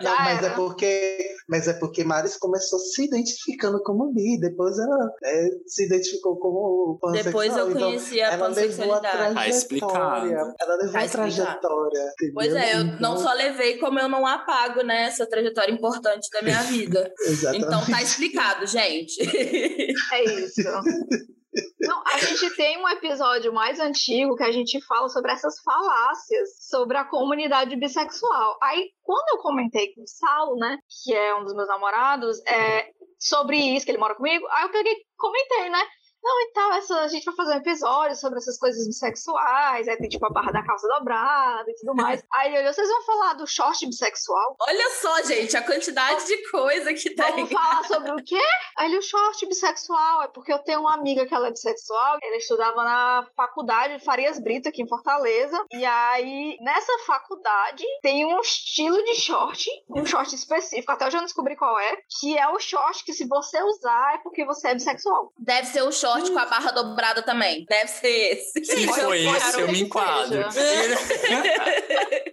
Não, mas é porque, mas é porque Maris começou se identificando como bi, depois ela é, se identificou como
pansexual. Depois eu então conheci a pansexualidade.
Tá explicado.
Ela levou tá a trajetória. Entendeu?
Pois é, eu então... não só levei, como eu não apago, né, essa trajetória importante da minha vida.
Exatamente.
Então tá explicado, gente.
é isso. Não, a gente tem um episódio mais antigo que a gente fala sobre essas falácias sobre a comunidade bissexual. Aí, quando eu comentei com o Saulo, né, que é um dos meus namorados, é, sobre isso, que ele mora comigo, aí eu peguei, comentei, né? Não, e tal, essa, a gente vai fazer um episódio sobre essas coisas bissexuais, aí tem tipo a barra da calça dobrada e tudo mais. aí olha, vocês vão falar do short bissexual?
Olha só, gente, a quantidade de coisa que tem.
Vamos falar sobre o quê? Aí o short bissexual, é porque eu tenho uma amiga que ela é bissexual, ela estudava na faculdade de Farias Brito, aqui em Fortaleza, e aí nessa faculdade tem um estilo de short, um short específico, até eu já descobri qual é, que é o short que se você usar é porque você é bissexual.
Deve ser o short short com a barra dobrada também. Deve ser esse.
Se for esse, eu me enquadro.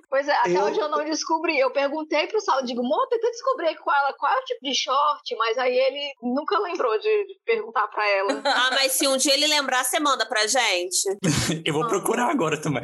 pois é, até eu... hoje eu não descobri. Eu perguntei pro Sal, digo, amor, tentei descobrir com ela qual é o tipo de short, mas aí ele nunca lembrou de, de perguntar pra ela.
ah, mas se um dia ele lembrar, você manda pra gente.
eu vou procurar agora também.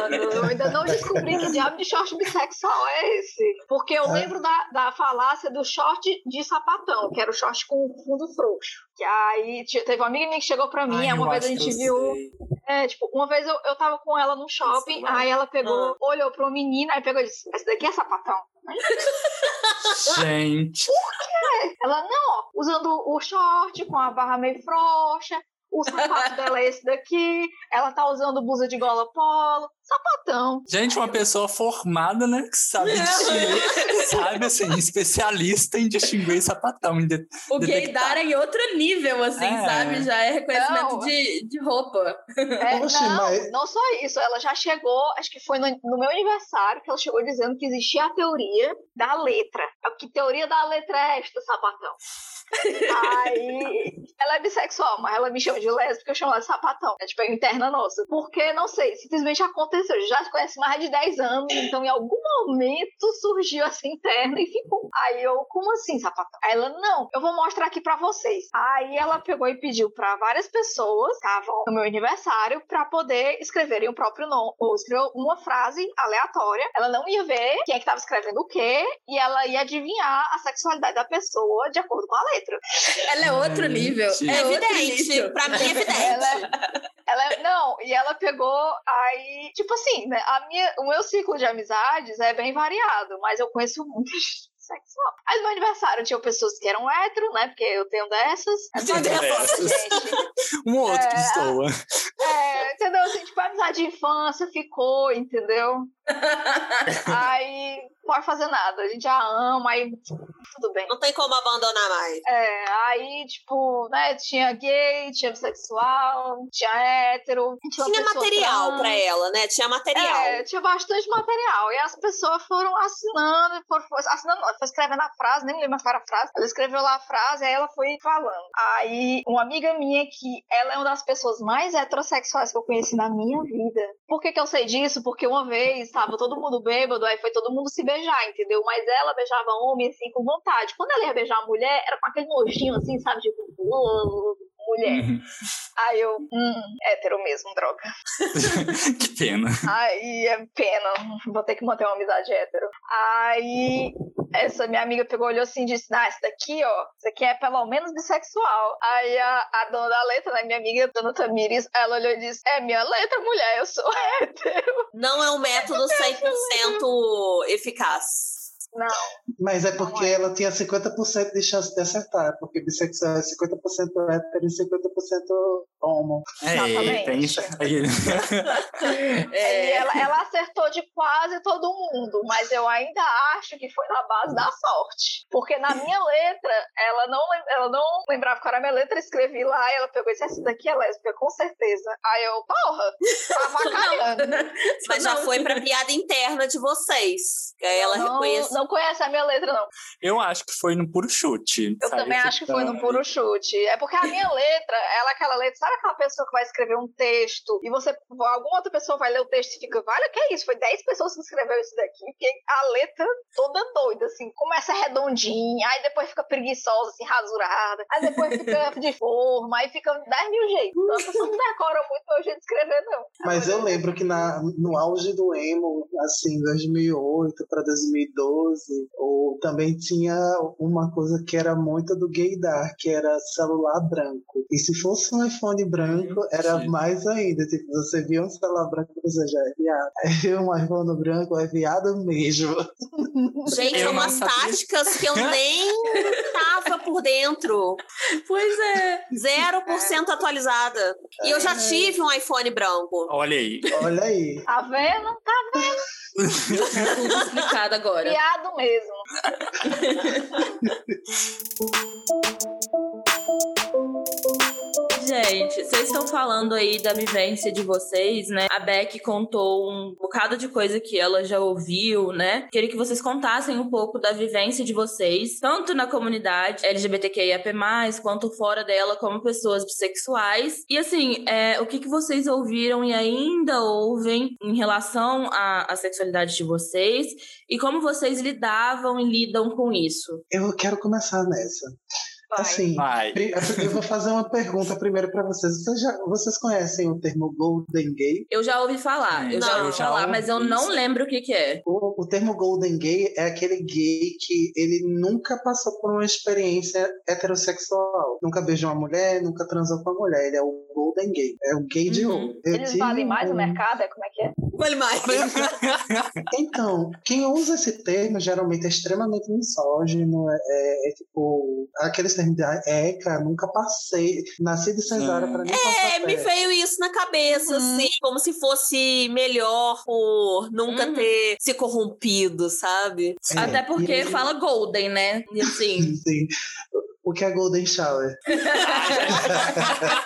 Mano, eu ainda não descobri que diabo de short bissexual é esse. Porque eu é. lembro da, da falácia do short de sapatão, que era o short com fundo frouxo. Que aí teve uma amiga minha que chegou pra mim, Ai, uma vez a gente viu. Sei. É, tipo, uma vez eu, eu tava com ela no shopping, aí ela pegou, ah. olhou pra uma menina, aí pegou e disse: Essa daqui é sapatão.
Gente.
Por quê? Ela, não, ó, usando o short com a barra meio frouxa, o sapato dela é esse daqui, ela tá usando blusa de gola polo, sapatão.
Gente, uma pessoa formada, né? Que sabe distinguir, sabe, assim, especialista em distinguir sapatão. Em de,
o gaydar é em outro nível, assim, é. sabe? Já é reconhecimento de, de roupa.
É, Poxa, não, mas... não só isso, ela já chegou, acho que foi no, no, meu aniversário, que ela chegou dizendo que existia a teoria da letra. Que teoria da letra é esta, sapatão? Aí, ela é bissexual, mas ela me chama de lésbica, eu chamo ela de sapatão. É tipo a interna nossa. Porque, não sei, simplesmente aconteceu. Já se conhece mais de 10 anos, então em algum momento surgiu essa interna e ficou. Aí eu, como assim, sapatão? Aí ela, não, eu vou mostrar aqui pra vocês. Aí ela pegou e pediu pra várias pessoas, estavam no meu aniversário, pra poder escreverem o próprio nome, ou escrever uma frase aleatória. Ela não ia ver quem é que tava escrevendo o quê, e ela ia adivinhar a sexualidade da pessoa de acordo com a letra.
Ela é outro nível.
É, evidente. Nível. Pra mim é evidente.
Ela, ela, não, e ela pegou aí, tipo assim, né, a minha, o meu ciclo de amizades é bem variado, mas eu conheço muitas sexual. Aí no meu aniversário tinha pessoas que eram hétero, né? Porque eu tenho dessas.
Tem dessas. um outro é, pessoa.
É, entendeu? Assim, tipo, a amizade de infância ficou, entendeu? aí pode fazer nada. A gente já ama, aí tudo bem.
Não tem como abandonar mais.
É, aí, tipo, né, tinha gay, tinha bissexual, tinha hétero.
Tinha, tinha material trans. pra ela, né? Tinha material.
É, tinha bastante material. E as pessoas foram assinando, foram assinando, foi escrevendo a frase, nem lembro qual era a frase. Ela escreveu lá a frase, aí ela foi falando. Aí, uma amiga minha que ela é uma das pessoas mais heterossexuais que eu conheci na minha vida. Por que que eu sei disso? Porque uma vez tava todo mundo bêbado, aí foi todo mundo se beijar, entendeu? Mas ela beijava homem, assim, com vontade. Quando ela ia beijar a mulher, era com aquele nojinho, assim, sabe? Tipo, mulher. Uhum. Aí eu, hum, hétero mesmo, droga.
que pena.
Aí é pena, vou ter que manter uma amizade hétero. Aí essa minha amiga pegou, olhou assim e disse: Ah, esse daqui, ó, isso aqui é pelo menos bissexual. Aí a, a dona da letra, né, minha amiga, dona Tamires, ela olhou e disse: É minha letra, mulher, eu sou hétero.
Não é um método 100% eficaz.
Não.
Mas é porque é. ela tinha 50% de chance de acertar, porque bissexual é 50% hétero e 50% homo.
É, Exatamente. tem isso aí.
é. ela, ela, acertou de quase todo mundo, mas eu ainda acho que foi na base da sorte. Porque na minha letra, ela não, ela não lembrava qual era a minha letra, escrevi lá e ela pegou e disse: Essa daqui é lésbica, com certeza. Aí eu, porra, tava calhando.
mas já foi pra piada interna de vocês. Que aí ela
não,
reconheceu
não conhece a minha letra, não.
Eu acho que foi no puro chute.
Eu também acho que foi no puro chute. É porque a minha letra, ela é aquela letra, sabe aquela pessoa que vai escrever um texto e você, alguma outra pessoa vai ler o texto e fica, vale, que é isso? Foi 10 pessoas que escreveram isso daqui, porque a letra toda doida, assim, começa redondinha, aí depois fica preguiçosa, assim, rasurada, aí depois fica de forma, aí fica 10 mil jeitos. Então a pessoa não decora muito o jeito de escrever, não.
Mas eu lembro que na, no auge do emo, assim, 2008 para 2012, ou também tinha uma coisa que era muito do gaydar, que era celular branco. E se fosse um iPhone branco, era Sim. mais ainda. Tipo, você via um celular branco, você já é viado. Aí um iPhone branco é viado mesmo.
Gente, é umas táticas que eu nem tava por dentro.
Pois é.
0% atualizada. E eu já é. tive um iPhone branco.
Olha aí.
Olha aí.
Tá vendo? Tá vendo?
Tá tudo explicado agora.
Piado mesmo.
Falando aí da vivência de vocês, né? A Beck contou um bocado de coisa que ela já ouviu, né? Queria que vocês contassem um pouco da vivência de vocês, tanto na comunidade LGBTQIAP+, quanto fora dela, como pessoas bissexuais. E assim, é, o que, que vocês ouviram e ainda ouvem em relação à, à sexualidade de vocês e como vocês lidavam e lidam com isso?
Eu quero começar nessa. Assim,
Vai.
eu vou fazer uma pergunta primeiro para vocês. Vocês, já, vocês conhecem o termo Golden Gay?
Eu já ouvi falar, eu não, já ouvi falar, mas eu não lembro o que, que é.
O, o, termo Golden Gay é aquele gay que ele nunca passou por uma experiência heterossexual. Nunca beijou uma mulher, nunca transou com uma mulher. Ele é o Golden Gay. É o gay de uhum. ouro.
Eles valem mais um... no mercado? É como é que é.
Fale mais.
Então, quem usa esse termo geralmente é extremamente misógino, é, é, é tipo, aqueles termos de "Ah, eca, nunca passei, nasci de cesárea pra mim
É, me veio isso na cabeça,
Uhum.
assim, como se fosse melhor por nunca
Uhum.
ter se corrompido, sabe?
É,
Até porque
aí-
fala Golden, né? E assim.
Sim. O que é Golden Shower?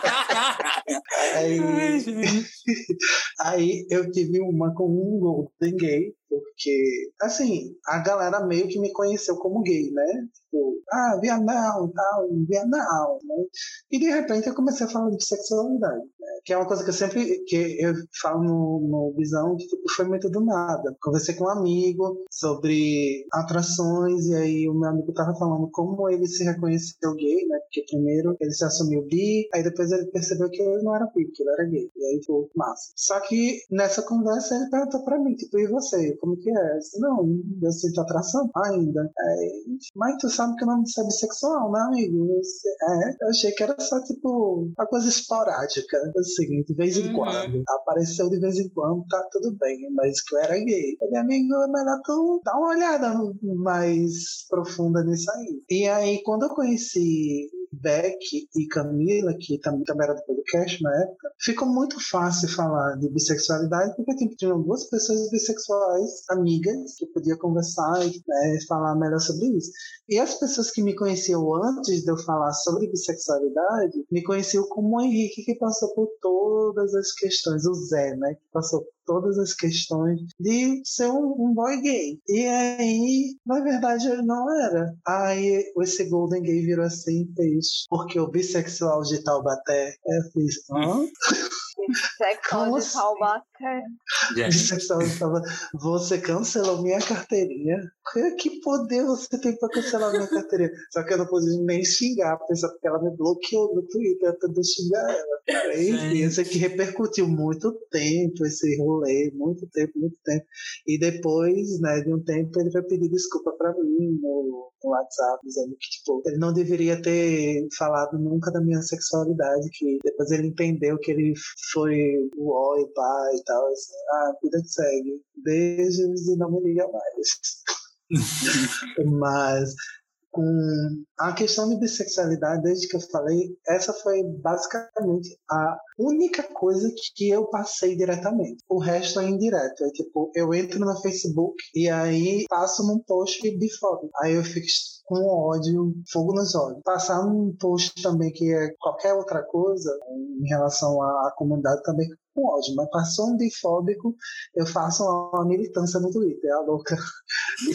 Aí,
Ai, gente.
aí eu tive uma com um Golden Gay, porque, assim, a galera meio que me conheceu como gay, né? Tipo, ah, Vianão, tal, Vianão, né? E de repente eu comecei a falar de sexualidade, né? Que é uma coisa que eu sempre, que eu falo no, no Visão, que tipo, foi muito do nada. Conversei com um amigo sobre atrações, e aí o meu amigo tava falando como ele se reconheceu gay, né? Porque primeiro ele se assumiu bi, aí depois ele percebeu que ele não era bi, que ele era gay. E aí ficou massa. Só que nessa conversa ele perguntou pra mim, tipo, e você? Como que é? Eu disse, não, eu sinto atração ainda. Aí, mas tu sabe que o nome disso é bissexual, né, amigo? Eu disse, é, eu achei que era só, tipo, uma coisa esporádica, assim, de vez em
Uhum.
quando. Apareceu de vez em quando, tá tudo bem, mas que eu era gay. Ele, amigo, é melhor tu dar uma olhada mais profunda nisso aí. E aí, quando eu conheci Beck e Camila, que também, também era do podcast na época, ficou muito fácil falar de bissexualidade, porque tipo, tinham duas pessoas bissexuais, amigas, que podia conversar e né, falar melhor sobre isso. E as pessoas que me conheciam antes de eu falar sobre bissexualidade, me conheciam como o Henrique, que passou por todas as questões, o Zé, né, que passou por todas as questões de ser um, um boy gay. E aí, na verdade, ele não era. Aí esse Golden Gay virou assim e fez, porque o bissexual de Taubaté, fiz, hã?
De
assim?
Taubaté.
Você cancelou minha carteirinha. Que- poder você tem pra cancelar minha carteirinha? Só que eu não pude nem xingar a pessoa, porque ela me bloqueou no Twitter eu xingar ela. Enfim, sei que repercutiu muito tempo esse rolê, muito tempo, muito tempo. E depois, né, de um tempo, ele foi pedir desculpa pra mim no, no WhatsApp, dizendo que, tipo, ele não deveria ter falado nunca da minha sexualidade, que depois ele entendeu que ele foi o ó e pá e tal. Assim, ah, vida que segue. Beijos e não me liga mais. Mas a questão de bissexualidade, desde que eu falei, essa foi basicamente a única coisa que eu passei diretamente. O resto é indireto. É tipo, eu entro no Facebook e aí passo num post bifóbico. Aí eu fico com ódio, fogo nos olhos. Passar num post também que é qualquer outra coisa em relação à comunidade também com ódio. Mas passou um bifóbico, eu faço uma, uma militância no Twitter, a louca.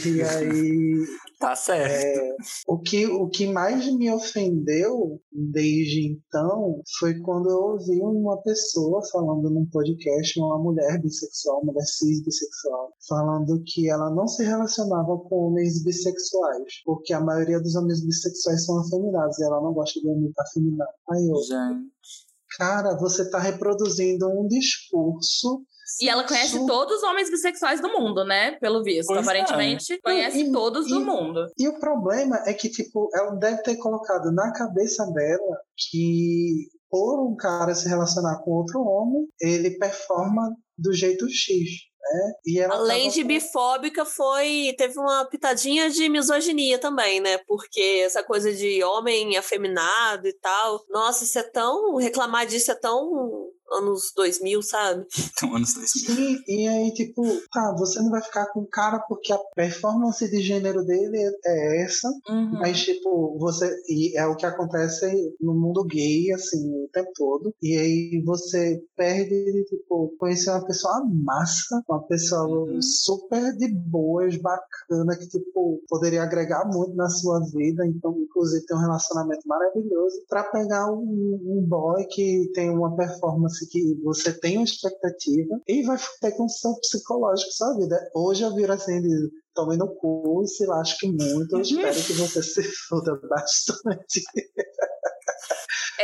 E aí
tá certo.
o que, o que mais me ofendeu desde então foi quando eu ouvi uma pessoa falando num podcast, uma mulher bissexual, uma mulher cis bissexual, falando que ela não se relacionava com homens bissexuais, porque a maioria dos homens bissexuais são afeminados e ela não gosta de homem afeminado. Aí eu,
Gente.
Cara, você tá reproduzindo um discurso
E ela conhece
Su-
todos os homens bissexuais do mundo, né? Pelo visto.
Pois é.
Aparentemente, conhece
E-
todos
e-
do mundo.
E o problema é que, tipo, ela deve ter colocado na cabeça dela que por um cara se relacionar com outro homem, ele performa do jeito X, né? E ela
Além
tava
de bifóbica, foi. Teve uma pitadinha de misoginia também, né? Porque essa coisa de homem afeminado e tal. Nossa, isso é tão. Reclamar disso é tão. Anos 2000, sabe?
Então, anos 2000.
Sim, e aí, tipo, tá, você não vai ficar com o cara porque a performance de gênero dele é essa,
Uhum.
Mas, tipo, você. E é o que acontece no mundo gay, assim, o tempo todo. E aí você perde, tipo, conhecer uma pessoa massa, uma pessoa
Uhum.
super de boas, bacana, que, tipo, poderia agregar muito na sua vida. Então, inclusive, tem um relacionamento maravilhoso. Pra pegar um, um boy que tem uma performance que você tem uma expectativa e vai ter com o seu psicológico sua vida. Hoje eu viro assim, de, tome no cu se lasque muito. Eu espero que você se foda bastante.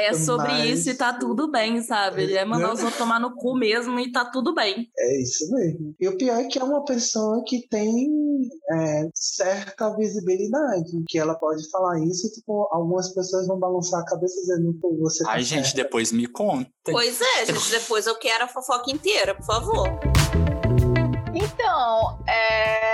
É sobre Mas... isso e tá tudo bem, sabe? Ele é mandar os outros tomar no cu mesmo e tá tudo bem.
É isso mesmo. E o pior é que é uma pessoa que tem é, certa visibilidade, que ela pode falar isso, tipo, algumas pessoas vão balançar a cabeça dizendo, pô, você
tá Ai, gente, depois me conta.
Pois é, gente, depois eu quero a fofoca inteira, por favor.
Então, é...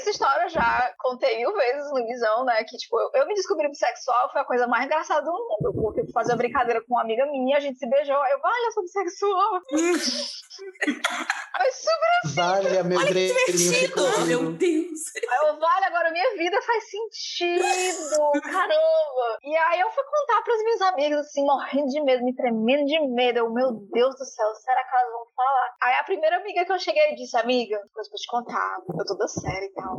essa história eu já contei mil vezes no Visão, né? Que, tipo, eu, eu me descobri bissexual, foi a coisa mais engraçada do mundo. Porque eu fui fazer uma brincadeira com uma amiga minha, a gente se beijou. Eu, olha, eu sou bissexual. Foi super assim.
Vale, meu Olha que divertido.
Meu Deus.
Eu, vale, agora minha vida faz sentido. Caramba. E aí eu fui contar pros meus amigos, assim, morrendo de medo, me tremendo de medo. Eu, meu Deus do céu, será que elas vão falar? Aí a primeira amiga que eu cheguei disse, amiga, coisa pra te contar. Eu tô da série e tal.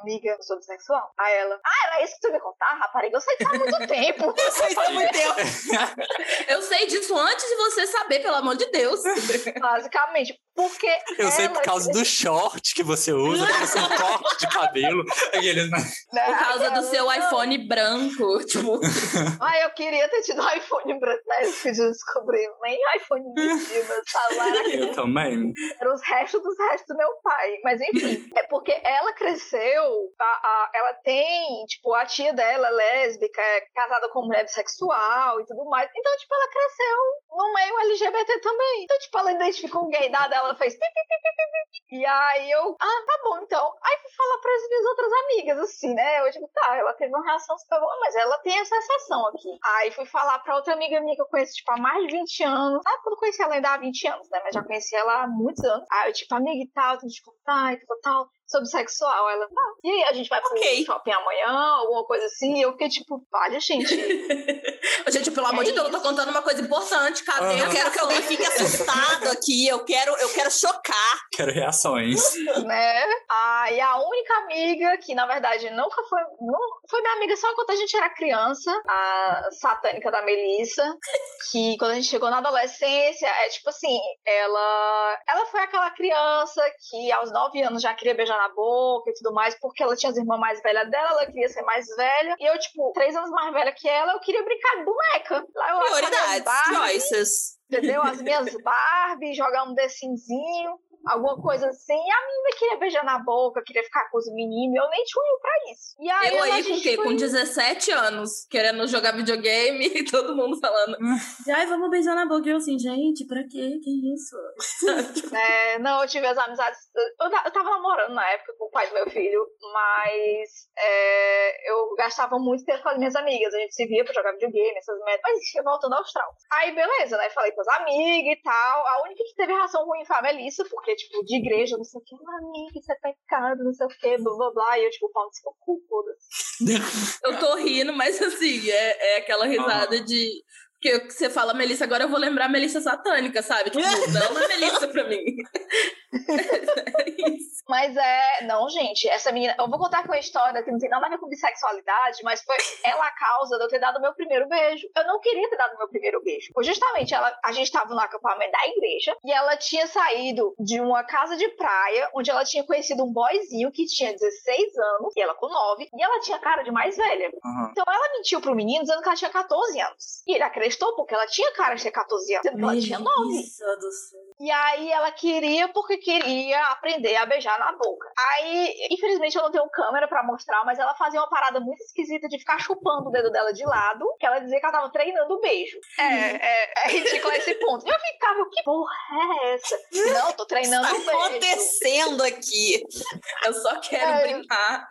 Amiga, eu sou bissexual. Aí ela, ah, era isso que tu me contar, rapariga? Eu sei disso há muito tempo.
eu sei disso há muito tempo.
eu sei disso antes de você saber, pelo amor de Deus.
Basicamente, porque.
Eu sei por causa do short que você usa, que você um corte de cabelo. Aqueles,
né? Por causa do seu iPhone branco. Tipo.
Ai, eu queria ter tido um iPhone branco, né? Eu descobri. Nem iPhone meu celular.
Eu também.
Eram os restos dos restos do meu pai. Mas enfim, é porque ela cresceu, a, a, ela tem, tipo, a tia dela é lésbica, é casada com mulher bissexual e tudo mais. Então, tipo, ela cresceu no meio LGBT também. Então, tipo, ela identificou o gay dela ela fez. E aí eu, ah, tá bom, então. Aí fui falar para as minhas outras amigas, assim, né? Eu digo, tá, ela teve uma reação super boa, mas ela tem essa exceção aqui. Aí fui falar pra outra amiga minha que eu conheço, tipo, há mais de 20 anos. Sabe quando conheci ela ainda há 20 anos, né? Mas já conheci ela há muitos anos. Aí eu, tipo, amiga e tal, tem te contar e tal, tal sobre sexual. Ela, ah, e aí, a gente vai pro okay. shopping amanhã, alguma coisa assim. Eu fiquei tipo, vale, gente.
gente, pelo amor é de Deus, eu tô contando uma coisa importante, cadê? Uhum.
Eu quero que alguém fique assustado aqui. Eu quero, eu quero chocar.
Quero reações.
né? Ah, e a única amiga que, na verdade, nunca foi. Não, foi minha amiga só quando a gente era criança, a satânica da Melissa, que quando a gente chegou na adolescência, é tipo assim, ela. Ela foi aquela criança que aos nove anos já queria beijar na boca e tudo mais, porque ela tinha as irmãs mais velhas dela, ela queria ser mais velha. E eu, tipo, três anos mais velha que ela, eu queria brincar de boneca.
Lá eu Prioridades, choices.
Entendeu? As minhas Barbie, jogar um decinzinho alguma coisa assim. E a menina queria beijar na boca, queria ficar com os meninos, eu nem tinha pra isso. E
aí, eu aí com o quê? Foi... Com 17 anos, querendo jogar videogame e todo mundo falando. Ai, vamos beijar na boca. E eu assim, gente, pra quê? Que isso?
é, não, eu tive as amizades. Eu, eu tava namorando na época com o pai do meu filho, mas é, eu gastava muito tempo com as minhas amigas. A gente se via pra jogar videogame, essas merdas. Mas ia voltando ao austral. Aí, beleza, né? Falei com as amigas e tal. A única que teve reação ruim foi a Melissa, porque porque, tipo, de igreja, não sei o que, amiga, isso é pecado, não sei o que, blá blá blá, e eu, tipo, pau cu, foda-se.
eu tô rindo, mas assim, é, é aquela risada uhum. de. Que você fala Melissa, agora eu vou lembrar Melissa satânica, sabe? Tipo, não uma Melissa pra mim.
é isso. Mas é. Não, gente, essa menina. Eu vou contar com uma história que não tem nada a ver com bissexualidade, mas foi ela a causa de eu ter dado meu primeiro beijo. Eu não queria ter dado meu primeiro beijo. Foi justamente ela, a gente estava no acampamento da igreja e ela tinha saído de uma casa de praia onde ela tinha conhecido um boyzinho que tinha 16 anos e ela com 9 e ela tinha cara de mais velha. Uhum. Então ela mentiu pro menino dizendo que ela tinha 14 anos. E ele acreditou porque ela tinha cara de ter 14 anos, sendo ela tinha 9. E aí ela queria porque queria aprender a beijar na boca. Aí, infelizmente, eu não tenho câmera para mostrar, mas ela fazia uma parada muito esquisita de ficar chupando o dedo dela de lado, que ela dizia que ela tava treinando o beijo. É, é, é ridículo esse ponto. E eu ficava, que porra é essa? Não, tô treinando o
beijo. acontecendo aqui?
Eu só quero é, brincar.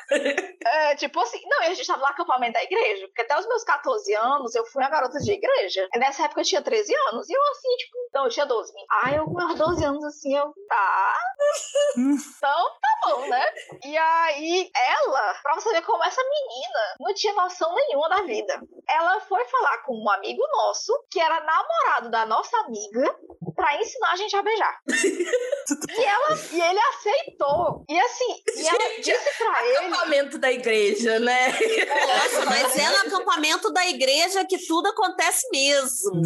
É, tipo assim, não, e a gente tava lá no acampamento da igreja, porque até os meus 14 anos eu fui uma garota de igreja. Nessa época eu tinha 13 anos, e eu assim, tipo, não, eu tinha 12. Ai, eu meus 12 anos assim, eu, tá. então, tá bom, né? E aí, ela, pra você ver como essa menina não tinha noção nenhuma da vida, ela foi falar com um amigo nosso, que era namorado da nossa amiga, pra ensinar a gente a beijar. e, ela, e ele aceitou. E assim, e ela disse pra ele.
Acampamento da igreja, né?
Nossa, mas é no acampamento da igreja que tudo acontece mesmo.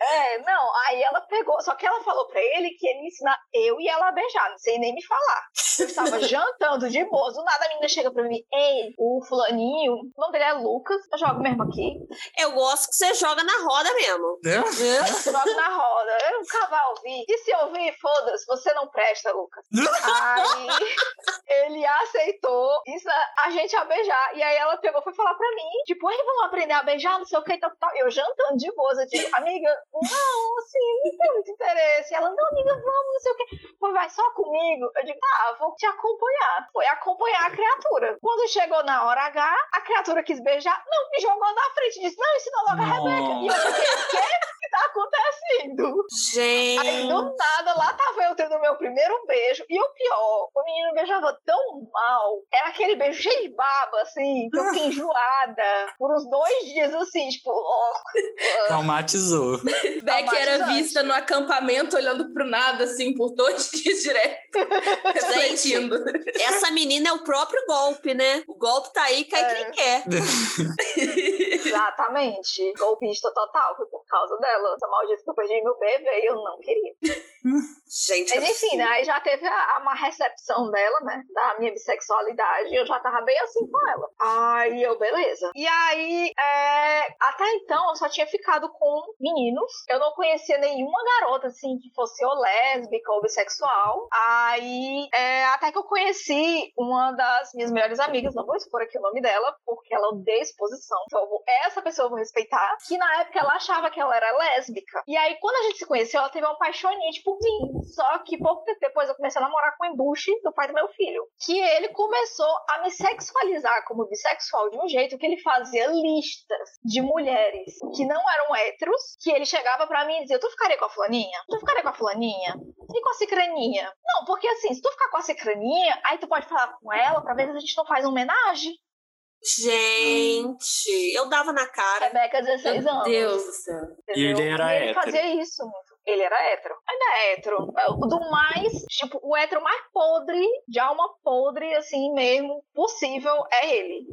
É, não, aí ela pegou, só que ela falou pra ele que ele ia ensinar eu e ela a beijar, não sei nem me falar. Eu estava jantando de boa, do nada a menina chega pra mim, ei, o fulaninho, o nome dele é Lucas, eu jogo mesmo aqui.
Eu gosto que você joga na roda mesmo.
É?
Eu jogo na roda, eu nunca vai ouvir. E se ouvir, foda-se, você não presta, Lucas. Aí ele aceitou isso, a gente a beijar. E aí ela pegou e foi falar pra mim, tipo, ei, vamos aprender a beijar, não sei o que, tal, tal. Eu jantando de boa, eu digo, amiga, não, assim, não tem muito interesse. Ela, não, amiga, vamos, não sei o que. Pô, vai só comigo. Eu digo, tá, vou te acompanhar. Foi acompanhar a criatura. Quando chegou na hora H, a criatura quis beijar, não, me jogou na frente, disse, não, ensinou logo a Rebeca. E eu fiquei, o quê? O que tá acontecendo?
Gente.
Aí do nada, lá tava eu tendo meu primeiro beijo. E o pior, o menino beijava tão mal. Era aquele beijo cheio de baba, assim, que eu fiquei enjoada. Por uns dois dias, assim, tipo, ó.
Traumatizou.
Beck era vista no acampamento olhando pro nada, assim, por dois dias direto. refletindo.
Essa menina é o próprio golpe, né? O golpe tá aí, cai
É.
quem quer.
Exatamente. Golpista total, foi por causa dela. Essa maldita que eu perdi meu bebê eu não queria.
Gente,
Mas enfim, né? Aí já teve a, a má recepção dela, né? Da minha bissexualidade. E eu já tava bem assim com ela. Aí eu, beleza. E aí, é, até então, eu só tinha ficado com meninos. Eu não conhecia nenhuma garota, assim, que fosse ou lésbica ou bissexual. Aí, é, até que eu conheci uma das minhas melhores amigas, não vou expor aqui o nome dela, porque ela odeia exposição. Então, essa pessoa eu vou respeitar. Que na época ela achava que ela era lésbica. E aí, quando a gente se conheceu, ela teve uma paixonite por mim. Só que pouco tempo depois eu comecei a namorar com o embuste do pai do meu filho. Que ele começou a me sexualizar como bissexual de um jeito que ele fazia listas de mulheres que não eram héteros, que ele chegava pra mim e dizia: Tu ficaria com a fulaninha? Tu ficaria com a fulaninha? E com a cicraninha? Não, porque assim, se tu ficar com a cicraninha, aí tu pode falar com ela pra ver se a gente não faz homenagem.
Gente, eu dava na cara.
Rebeca, 16
Meu
anos.
Deus do céu.
E ele era
E ele
hétero.
fazia isso muito. Ele era hétero. Ainda é hétero. É o Do mais, tipo, o hétero mais podre, de alma podre, assim mesmo, possível, é ele.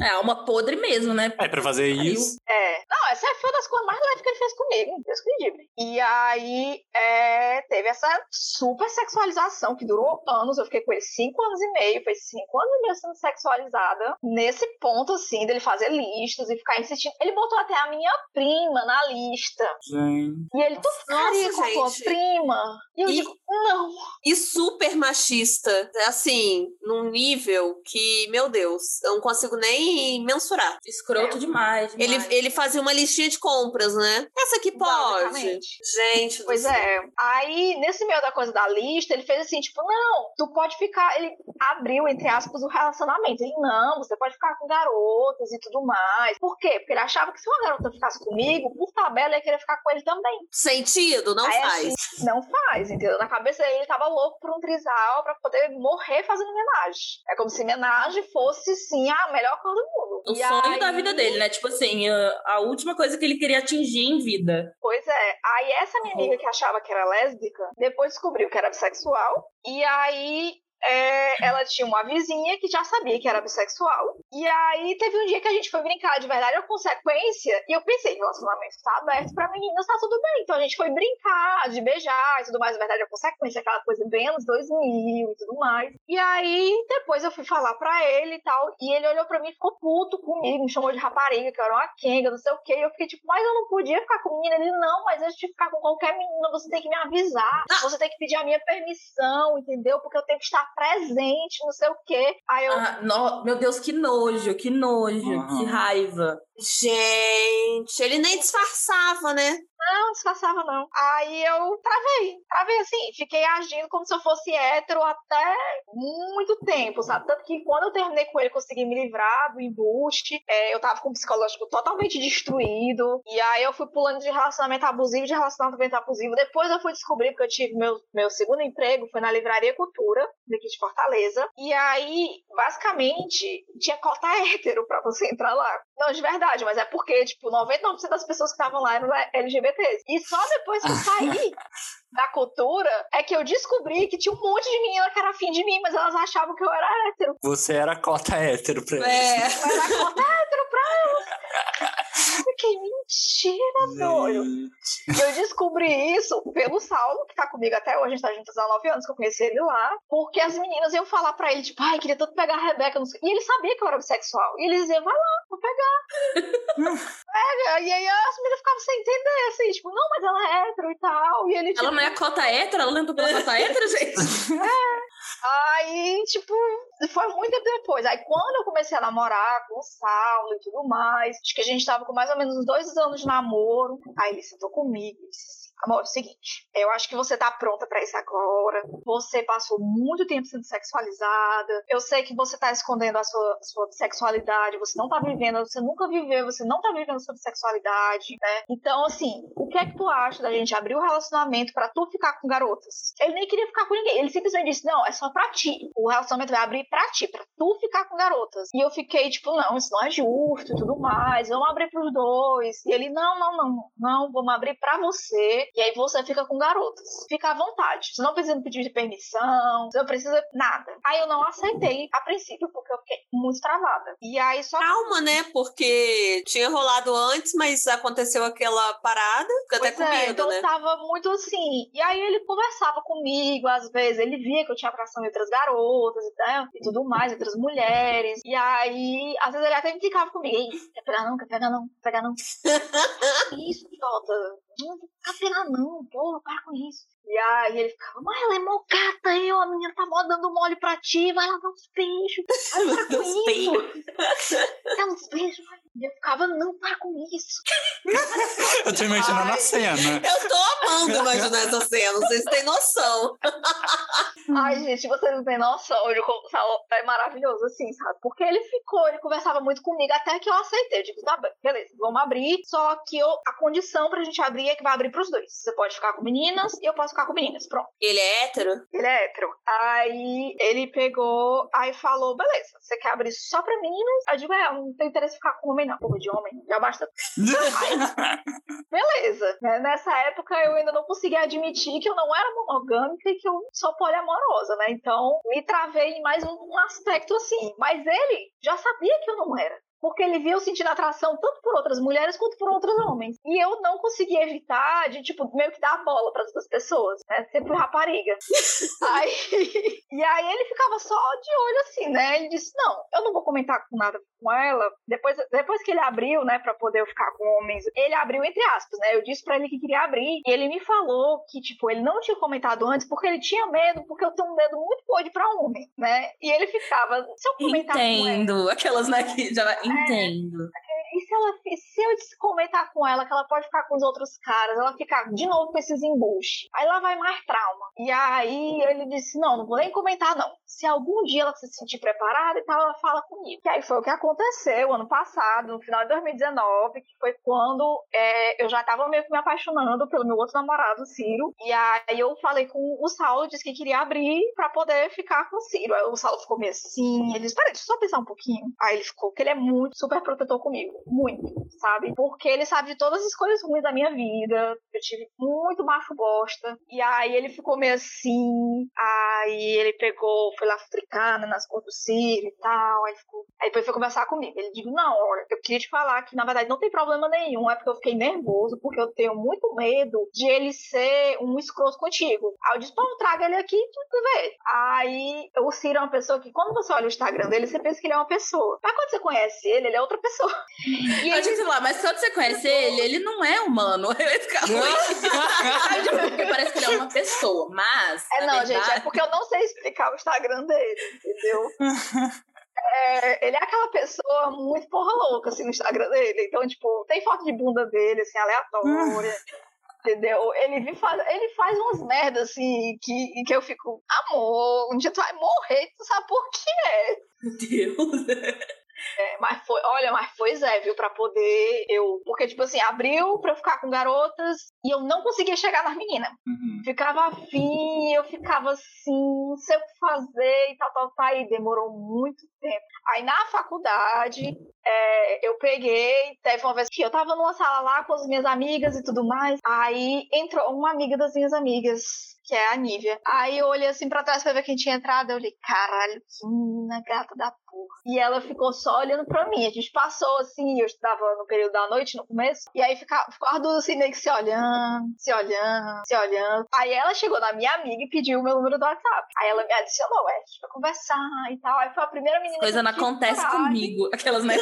É, alma podre mesmo, né?
É, pra fazer isso.
É. Não, essa foi uma das coisas mais leves que ele fez comigo. Deus que me livre. E aí, é, teve essa super sexualização que durou anos. Eu fiquei com ele cinco anos e meio. Foi cinco anos e meio sendo sexualizada. Nesse ponto, assim, dele fazer listas e ficar insistindo. Ele botou até a minha prima na lista.
Gente.
E ele, tu ficaria
Nossa,
com a tua
gente.
prima? E eu
E-
digo, não.
E super machista. Assim, num nível que, meu Deus, eu não consigo nem mensurar.
Escroto demais.
Ele,
demais.
ele fazia uma listinha de compras, né? Essa aqui pode. Gente, do
Pois
céu.
é. Aí, nesse meio da coisa da lista, ele fez assim, tipo, não, tu pode ficar. Ele abriu, entre aspas, o relacionamento. Ele, não, você pode ficar com garotas e tudo mais. Por quê? Porque ele achava que se uma garota ficasse comigo, por tabela, ia querer ficar com ele também.
Sentido, não
Aí,
faz.
assim, não faz, entendeu? Na cabeça dele, ele tava louco por um trisal pra poder morrer fazendo homenagem. É como se homenagem fosse, sim, a melhor coisa do mundo.
O
E
sonho
aí-
da vida dele, né? Tipo assim, a, a última coisa que ele queria atingir em vida.
Pois é. Aí essa minha amiga que achava que era lésbica, depois descobriu que era bissexual. E aí é, ela tinha uma vizinha que já sabia que era bissexual. E aí teve um dia que a gente foi brincar de verdade ou consequência. E eu pensei, relacionamento tá aberto pra meninas, tá tudo bem. Então a gente foi brincar, de beijar e tudo mais. Na verdade, a consequência, aquela coisa bem anos 2000 e tudo mais. E aí depois eu fui falar pra ele e tal. E ele olhou pra mim e ficou puto comigo, me chamou de rapariga, que eu era uma quenga, não sei o quê. E eu fiquei tipo, mas eu não podia ficar com menina. Ele, não, mas antes de ficar com qualquer menina, você tem que me avisar. Você tem que pedir a minha permissão, entendeu? Porque eu tenho que estar presente, não sei o quê. Aí eu,
Ah, no- meu Deus, que nojo, que nojo,
Uhum.
que raiva.
Gente, ele nem disfarçava, né?
Não, disfarçava não. Aí eu travei, travei assim, fiquei agindo como se eu fosse hétero até muito tempo, sabe? Tanto que quando eu terminei com ele, consegui me livrar do embuste, é, eu tava com o psicológico totalmente destruído, e aí eu fui pulando de relacionamento abusivo, de relacionamento abusivo. Depois eu fui descobrir, porque eu tive meu, meu segundo emprego, foi na Livraria Cultura, daqui de Fortaleza, e aí, basicamente, tinha cota hétero pra você entrar lá. Não, de verdade, mas é porque, tipo, 99% das pessoas que estavam lá eram LGBT E só depois que eu saí da cultura é que eu descobri que tinha um monte de menina que era afim de mim, mas elas achavam que eu era hétero.
Você era cota hétero pra elas.
É.
Eu era cota hétero pra elas. Fiquei, mentira, doido. E eu descobri isso pelo Saulo, que tá comigo até hoje, a gente tá juntos há nove anos, que eu conheci ele lá, porque as meninas iam falar pra ele, tipo, ai, queria tanto pegar a Rebeca, não sei. e ele sabia que eu era bissexual. E ele dizia, vai lá, vou pegar. Pega. E aí as meninas ficavam sem entender, assim, tipo, não, mas ela é hétero e tal. E ele, tipo,
Ela não é cota hétero? Ela não entrou pela cota hétero, gente?
Aí, tipo, foi muito tempo depois. Aí, quando eu comecei a namorar com o Saulo e tudo mais, acho que a gente tava com mais ou menos dois anos de namoro. Aí ele sentou comigo e disse Amor, é o seguinte, eu acho que você tá pronta pra isso agora. Você passou muito tempo sendo sexualizada. Eu sei que você tá escondendo a sua, sua sexualidade, você não tá vivendo, você nunca viveu, você não tá vivendo sua sexualidade, né? Então, assim, o que é que tu acha da gente abrir o relacionamento pra tu ficar com garotas? Ele nem queria ficar com ninguém. Ele simplesmente disse: Não, é só pra ti. O relacionamento vai abrir pra ti, pra tu ficar com garotas. E eu fiquei tipo: Não, isso não é justo e tudo mais. Vamos abrir pros dois. E ele: Não, não, não, não, vamos abrir pra você. E aí você fica com garotas. Fica à vontade. Você não precisa pedir permissão, você não precisa nada. Aí eu não aceitei a princípio, porque eu fiquei muito travada. E aí só.
Calma, né? Porque tinha rolado antes, mas aconteceu aquela parada. Fica até com
é,
medo,
então
né?
tava muito assim. E aí ele conversava comigo, às vezes, ele via que eu tinha atração em outras garotas né, e tudo mais, outras mulheres. E aí, às vezes ele até ficava comigo, ei, quer pegar não, quer pegar não, quer pegar não. isso, idiota. Não quer pegar não, porra, para com isso. E aí ele ficava, mas ela é mó gata aí, ó, a menina tá mó dando mole pra ti, vai lavar os peixes. Vai para com isso. Dá uns beijos. E eu ficava, não, para com isso.
Eu tô imaginando a cena.
Eu tô amando imaginar essa cena, vocês têm noção.
Ai, gente, vocês não têm noção de como é maravilhoso, assim, sabe? Porque ele ficou, ele conversava muito comigo até que eu aceitei. Eu digo, tá bem, beleza, vamos abrir. Só que eu, a condição pra gente abrir é que vai abrir pros dois. Você pode ficar com meninas e eu posso ficar com meninas. Pronto.
Ele é hétero?
Ele é hétero. Aí ele pegou, aí falou, beleza, você quer abrir só pra meninas? Eu digo, é, eu não tenho interesse em ficar com homem, não. Porra de homem, já basta. Beleza. Né, Nessa época eu ainda não conseguia admitir que eu não era monogâmica e que eu sou poliamorosa, né? Então me travei em mais um aspecto assim. Mas ele já sabia que eu não era. Porque ele viu eu sentindo atração tanto por outras mulheres quanto por outros homens. E eu não conseguia evitar de, tipo, meio que dar a bola para outras pessoas, né? Sempre rapariga. aí, e aí ele ficava só de olho assim, né? Ele disse: Não, eu não vou comentar com nada com ela. Depois, depois que ele abriu, né, pra poder eu ficar com homens, ele abriu entre aspas, né? Eu disse pra ele que queria abrir. E ele me falou que, tipo, ele não tinha comentado antes porque ele tinha medo, porque eu tenho um medo muito forte pra homem, né? E ele ficava, se eu comentar com ela.
Entendo. Aquelas, né, que já... Entendo.
E se ela se eu comentar com ela que ela pode ficar com os outros caras, ela ficar de novo com esses embuches, aí lá vai mais trauma. E aí ele disse: Não, não vou nem comentar, não. Se algum dia ela se sentir preparada e tal, ela fala comigo. E aí foi o que aconteceu ano passado, no final de 2019, que foi quando é, eu já tava meio que me apaixonando pelo meu outro namorado, Ciro. E aí eu falei com o Saulo, disse que queria abrir pra poder ficar com o Ciro. Aí o Saulo ficou meio assim, ele disse: Peraí, deixa eu só pensar um pouquinho. Aí ele ficou, que ele é muito super protetor comigo. Muito, sabe? Porque ele sabe de todas as coisas ruins da minha vida. Eu tive muito macho bosta. E aí ele ficou meio assim. Aí ele pegou, foi lá africana nas cores do Ciro e tal. Aí, ficou... aí depois foi conversar comigo. Ele disse: Não, olha, eu queria te falar que na verdade não tem problema nenhum. É porque eu fiquei nervoso, porque eu tenho muito medo de ele ser um escroto contigo. Aí eu disse: Pô, traga ele aqui e tu vê. Aí o Ciro é uma pessoa que, quando você olha o Instagram dele, você pensa que ele é uma pessoa. Mas quando você conhece ele, ele é outra pessoa. E ele
disse lá, mas quando você conhece ele, ele não é humano. Ele fica ruim. Porque parece que ele é uma pessoa, mas.
É, não, gente, é
verdade-
porque eu não sei explicar o Instagram dele, entendeu? É, ele é aquela pessoa muito porra louca, assim, no Instagram dele. Então, tipo, tem foto de bunda dele, assim, aleatória. Entendeu? Ele, faz, ele faz umas merdas, assim, que, que eu fico, amor, um dia tu vai morrer, tu sabe por quê?
Meu Deus.
É, mas foi, olha, mas foi Zé, viu, pra poder eu. Porque, tipo assim, abriu pra eu ficar com garotas, e eu não conseguia chegar nas meninas.
Uhum.
Ficava afim, eu ficava assim, não sei o que fazer e tal, tal, tal. E demorou muito tempo. Aí na faculdade, é, eu peguei, teve uma vez que eu tava numa sala lá com as minhas amigas e tudo mais. Aí entrou uma amiga das minhas amigas que é a Nívia. Aí eu olhei assim pra trás pra ver quem tinha entrado. Eu olhei, caralho, que menina gata da porra. E ela ficou só olhando pra mim. A gente passou assim, eu estava no período da noite, no começo. E aí ficava, ficou as duas assim, meio que se olhando, se olhando, se olhando. Aí ela chegou na minha amiga e pediu o meu número do WhatsApp. Aí ela me adicionou, é, a gente vai conversar e tal. Aí foi a primeira menina
Coisa
que
não acontece
coragem.
comigo. Aquelas, né?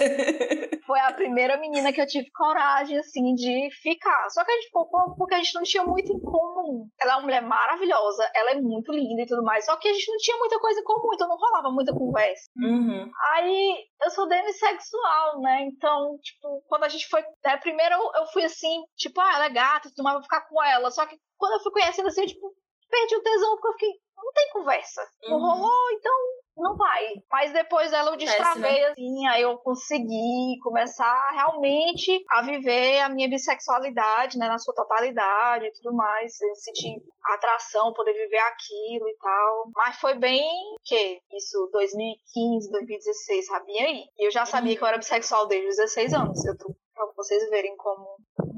É, foi a primeira menina que eu tive coragem, assim, de ficar. Só que a gente ficou porque a gente não tinha muito em comum. Ela é uma mulher maravilhosa, ela é muito linda e tudo mais. Só que a gente não tinha muita coisa em comum, então não rolava muita conversa.
Uhum.
Aí eu sou demissexual, né? Então, tipo, quando a gente foi. Né, primeiro eu, eu fui assim, tipo, ah, ela é gata tudo mais, vou ficar com ela. Só que quando eu fui conhecendo assim, eu, tipo, perdi o tesão, porque eu fiquei, não tem conversa. Não
Uhum.
rolou, então não vai. Mas depois dela eu destravei, assim, aí eu consegui começar realmente a viver a minha bissexualidade, né, na sua totalidade e tudo mais. Eu senti atração, poder viver aquilo e tal. Mas foi bem, que Isso, 2015, 2016, sabia aí? E eu já sabia que eu era bissexual desde os 16 anos. Eu tô, pra vocês verem como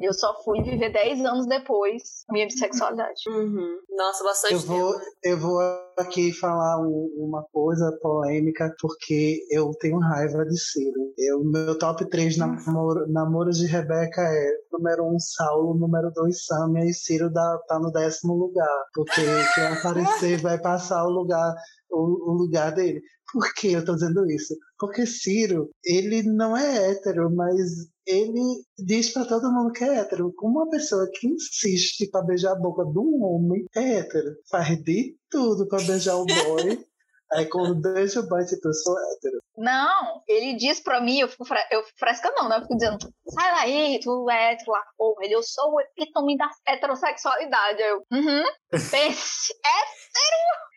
eu só fui viver 10 anos depois minha bissexualidade.
Uhum. Nossa, bastante
Eu vou,
tempo.
eu vou aqui falar um- uma coisa polêmica, porque eu tenho raiva de Ciro. Eu, meu top 3 namoro, namoros de Rebeca é número 1, um, Saulo, número 2, Samia, e Ciro dá, tá no décimo lugar. Porque quem aparecer vai passar o lugar, o, o lugar dele. Por que eu tô dizendo isso? Porque Ciro, ele não é hétero, mas ele diz pra todo mundo que é hétero. Como uma pessoa que insiste pra beijar a boca de um homem é hétero, faz de tudo pra beijar o boy. Aí quando beija o boy, tipo, eu sou hétero.
Não, ele diz pra mim, eu fico, eu fico fresca não, né? Eu fico dizendo, sai daí, tu é hétero lá. Porra, ele, eu sou o epítome da heterossexualidade. Eu, uhum, pense, hétero!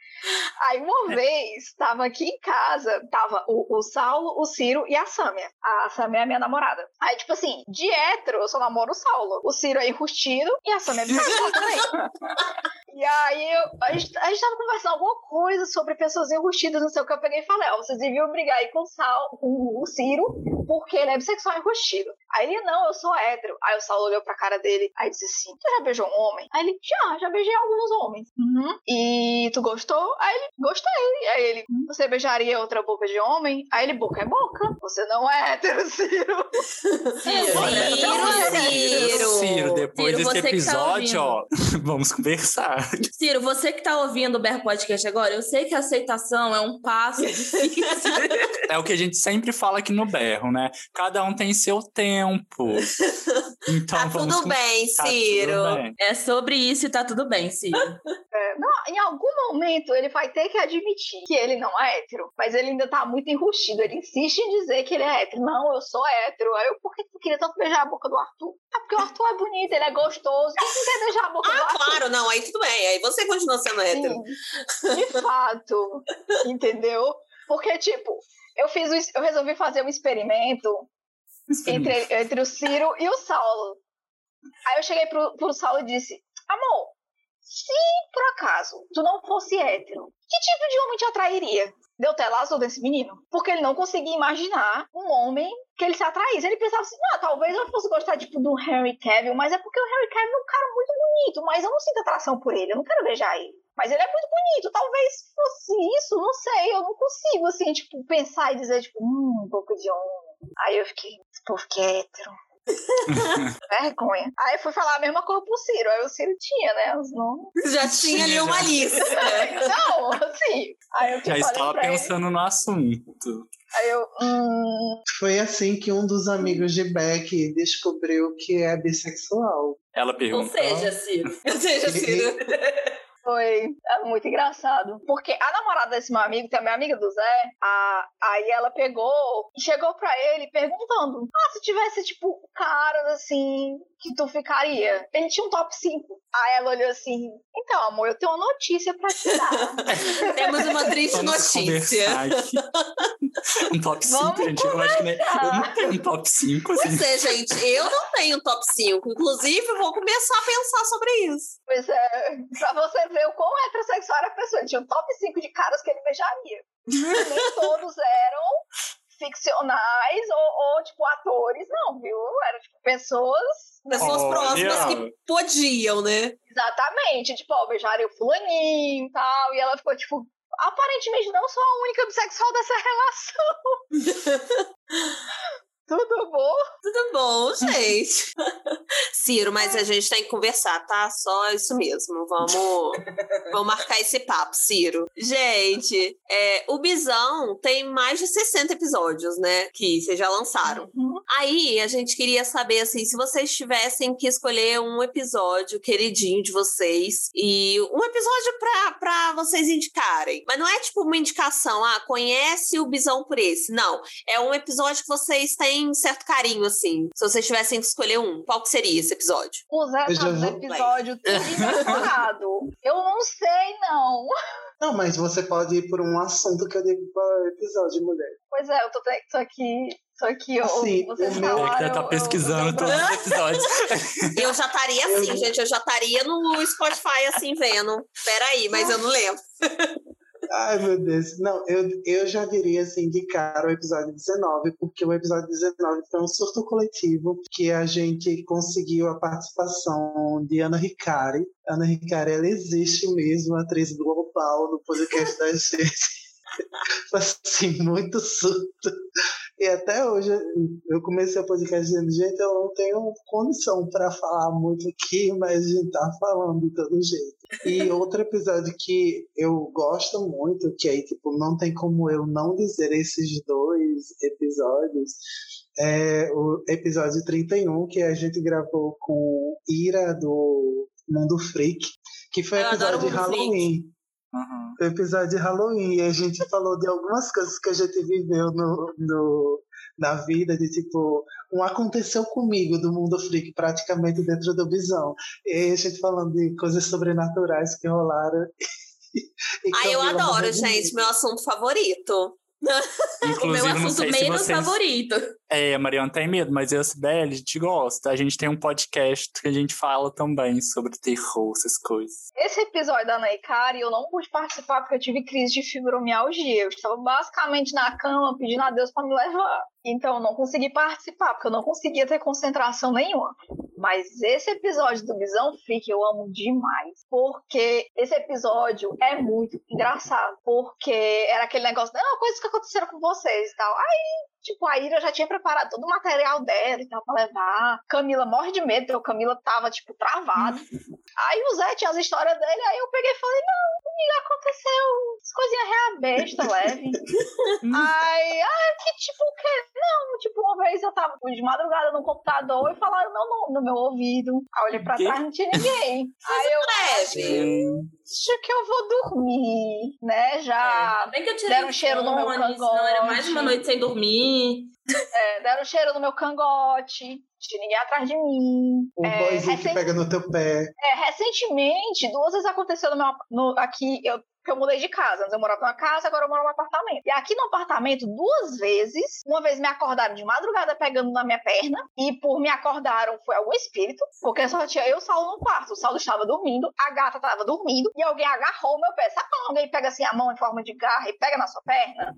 Aí uma vez, tava aqui em casa, tava o, o Saulo, o Ciro e a Sâmia. A Sâmia é minha namorada. Aí, tipo assim, de hétero, eu só namoro o Saulo. O Ciro é enrustido e a Sâmia é bissexual também. E aí eu- a, gente, a gente tava conversando alguma coisa sobre pessoas enrustidas, não sei o que. Eu peguei e falei, ó, vocês deviam brigar aí com o, Sal, com o Ciro, porque ele é bissexual enrustido. Aí ele, não, eu sou hétero. Aí o Saulo olhou pra cara dele, aí disse assim, tu já beijou um homem? Aí ele, já, já beijei alguns homens. Uhum. E tu gostou? Aí ele, gostei. Aí ele, "Hum, você beijaria outra boca de homem? Aí ele, boca é boca. Você não é hétero, Ciro.
Ciro,
Ciro.
Ciro, depois
Ciro,
desse
tá
episódio, ó,
ouvindo.
vamos conversar.
Ciro, você que tá ouvindo o Berro Podcast agora, eu sei que a aceitação é um passo difícil.
É o que a gente sempre fala aqui no Berro, né? Cada um tem seu tempo. Então
Tá
vamos
tudo
com-
bem,
Tá tudo
Ciro.
bem.
é sobre isso e tá tudo bem, Ciro.
É, não, em algum momento ele vai ter que admitir que ele não é hétero, mas ele ainda tá muito enrustido. Ele insiste em dizer que ele é hétero. Não, eu sou hétero. Aí eu, por que tu queria tanto beijar a boca do Arthur? Ah, porque o Arthur é bonito, ele é gostoso. Quem não quer beijar a boca do
Ah,
Arthur?
claro, não, aí tudo bem. Aí você continua sendo hétero.
Sim, de fato. entendeu? Porque, tipo, eu fiz eu resolvi fazer um experimento entre, entre o Ciro e o Saulo. Aí eu cheguei pro, pro Saulo e disse: Amor, se por acaso tu não fosse hétero, que tipo de homem te atrairia? Deu tela azul desse menino. Porque ele não conseguia imaginar um homem que ele se atraísse. Ele pensava assim: ah, talvez eu fosse gostar tipo, do Henry Cavill, mas é porque o Henry Cavill é um cara muito bonito, mas eu não sinto atração por ele, eu não quero beijar ele. Mas ele é muito bonito, talvez fosse isso, não sei, eu não consigo, assim, tipo, pensar e dizer, tipo, hum, um pouco de homem. Aí eu fiquei, povo que hétero. Vergonha. Aí eu fui falar a mesma coisa pro Ciro. Aí o Ciro tinha, né? Os nomes.
Já tinha ali uma lista.
Não, assim. Aí eu
Já estava
pra ele.
pensando no assunto.
Aí eu, hum.
Foi assim que um dos amigos de Beck descobriu que é bissexual.
Ela
Ou
perguntou.
seja, Ciro.
Ou seja, Ciro.
Foi é muito engraçado. Porque a namorada desse meu amigo, que é minha amiga do Zé, a, aí ela pegou chegou pra ele perguntando: Ah, se tivesse, tipo, caras assim, que tu ficaria? Ele tinha um top 5. Aí ela olhou assim: Então, amor, eu tenho uma notícia pra te dar.
Temos uma triste
Vamos
notícia.
Um top 5,
Vamos
gente. Eu acho que nem, eu não tenho um top 5, assim.
Pois é, gente, eu não tenho top 5. Inclusive, eu vou começar a pensar sobre isso.
pois é, pra você ver o quão heterossexual era a pessoa. Ele tinha um top 5 de caras que ele beijaria. Nem todos eram ficcionais ou, ou, tipo, atores, não, viu? Eram, tipo, pessoas
Pessoas
Olha.
próximas que podiam, né?
Exatamente, tipo, ó, beijaria o fulaninho e tal, e ela ficou, tipo, aparentemente não sou a única bissexual dessa relação. Tudo bom?
Tudo bom, gente. Ciro, mas a gente tem que conversar, tá? Só isso mesmo. Vamos, vamos marcar esse papo, Ciro. Gente, é, o Bisão tem mais de 60 episódios, né? Que vocês já lançaram.
Uhum.
Aí a gente queria saber assim, se vocês tivessem que escolher um episódio queridinho de vocês e um episódio pra, pra vocês indicarem. Mas não é tipo uma indicação, ah, conhece o Bisão por esse. Não. É um episódio que vocês têm certo carinho, assim. Se vocês tivessem que escolher um, qual que seria esse episódio?
Tá no
vou-
episódio tudo. Eu não sei, não.
Não, mas você pode ir por um assunto que eu digo para episódio, mulher.
Pois é, eu tô, te- tô aqui, tô aqui, eu,
Assim,
vocês
o meu-
falaram,
É tá
eu-
pesquisando
eu-
todos os episódios.
Eu já estaria assim,
Eu-
gente. Eu já estaria no Spotify, assim, vendo. Peraí, mas eu não lembro.
Ai, meu Deus. Não, eu, eu já diria assim de cara o episódio 19, porque o episódio 19 foi um surto coletivo que a gente conseguiu a participação de Ana Ricari. Ana Ricari, ela existe mesmo, atriz global no podcast da gente. Assim, muito surto. E até hoje eu comecei o podcast dizendo, gente, eu não tenho condição para falar muito aqui, mas a gente tá falando de todo jeito. E outro episódio que eu gosto muito, que aí, tipo, não tem como eu não dizer esses dois episódios, é o episódio 31, que a gente gravou com Ira do Mundo Freak, que foi
Eu
episódio de
Mundo Freak.
Uhum.
Foi episódio de Halloween. E a gente falou de algumas coisas que a gente viveu no, no, na vida, de tipo, um aconteceu comigo do mundo freak, praticamente dentro do bisão. E a gente falando de coisas sobrenaturais que rolaram.
Ai, eu adoro, gente. Meu assunto favorito.
O meu
Inclusive, não
assunto menos
vocês...
favorito.
É, a Mariana tem medo, mas eu e a Sibeli, a gente gosta. A gente tem um podcast que a gente fala também sobre terror, essas coisas.
Esse episódio da Naikari eu não pude participar porque eu tive crise de fibromialgia. Eu estava basicamente na cama pedindo a Deus para me levar. Então eu não consegui participar, porque eu não conseguia ter concentração nenhuma. Mas esse episódio do Visão Freak eu amo demais. Porque esse episódio é muito engraçado. Porque era aquele negócio, não, coisas que aconteceram com vocês e tal. Aí Tipo, a Ira já tinha preparado todo o material dela e tal pra levar. Camila morre de medo, porque a Camila tava, tipo, travada. Aí o Zé tinha as histórias dele, aí eu peguei e falei, não, comigo aconteceu as coisinhas real besta, leve. aí, ah, que tipo, o quê? Não, tipo, uma vez eu tava de madrugada no computador e falaram meu nome no meu ouvido. Aí eu olhei pra trás, não tinha ninguém. aí eu
Leve.
acho que eu vou dormir, né, já...
Ainda bem que eu tirei
deram um cheiro no meu
fone, senão era mais
cangote.
uma noite sem dormir.
É, deram cheiro no meu cangote, tinha ninguém atrás de mim.
O
É,
boyzinho que pega no teu pé.
É, recentemente, duas vezes aconteceu no meu, no- aqui, eu, que eu mudei de casa. Antes eu morava numa casa, agora eu moro num apartamento. E aqui no apartamento, duas vezes, uma vez me acordaram de madrugada pegando na minha perna, e por me acordaram foi algum espírito, porque só tinha eu e o Saulo no quarto. O Saulo estava dormindo, a gata estava dormindo, e alguém agarrou o meu pé. Sabe quando alguém pega assim a mão em forma de garra e pega na sua perna?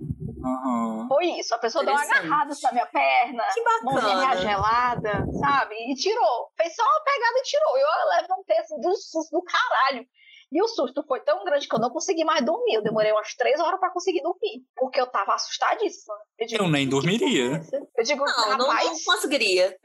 Uhum.
Foi isso. A pessoa deu uma agarrada assim na minha perna.
Que
mãozinha
bacana.
gelada, sabe? E tirou. Fez só uma pegada e tirou. Eu levantei assim do susto do caralho. E o susto foi tão grande que eu não consegui mais dormir. Eu demorei umas três horas pra conseguir dormir. Porque eu tava assustadíssima. digo,
Eu nem
"Que
dormiria."
é essa?" Eu digo,
Não, não,
rapaz,
não conseguiria.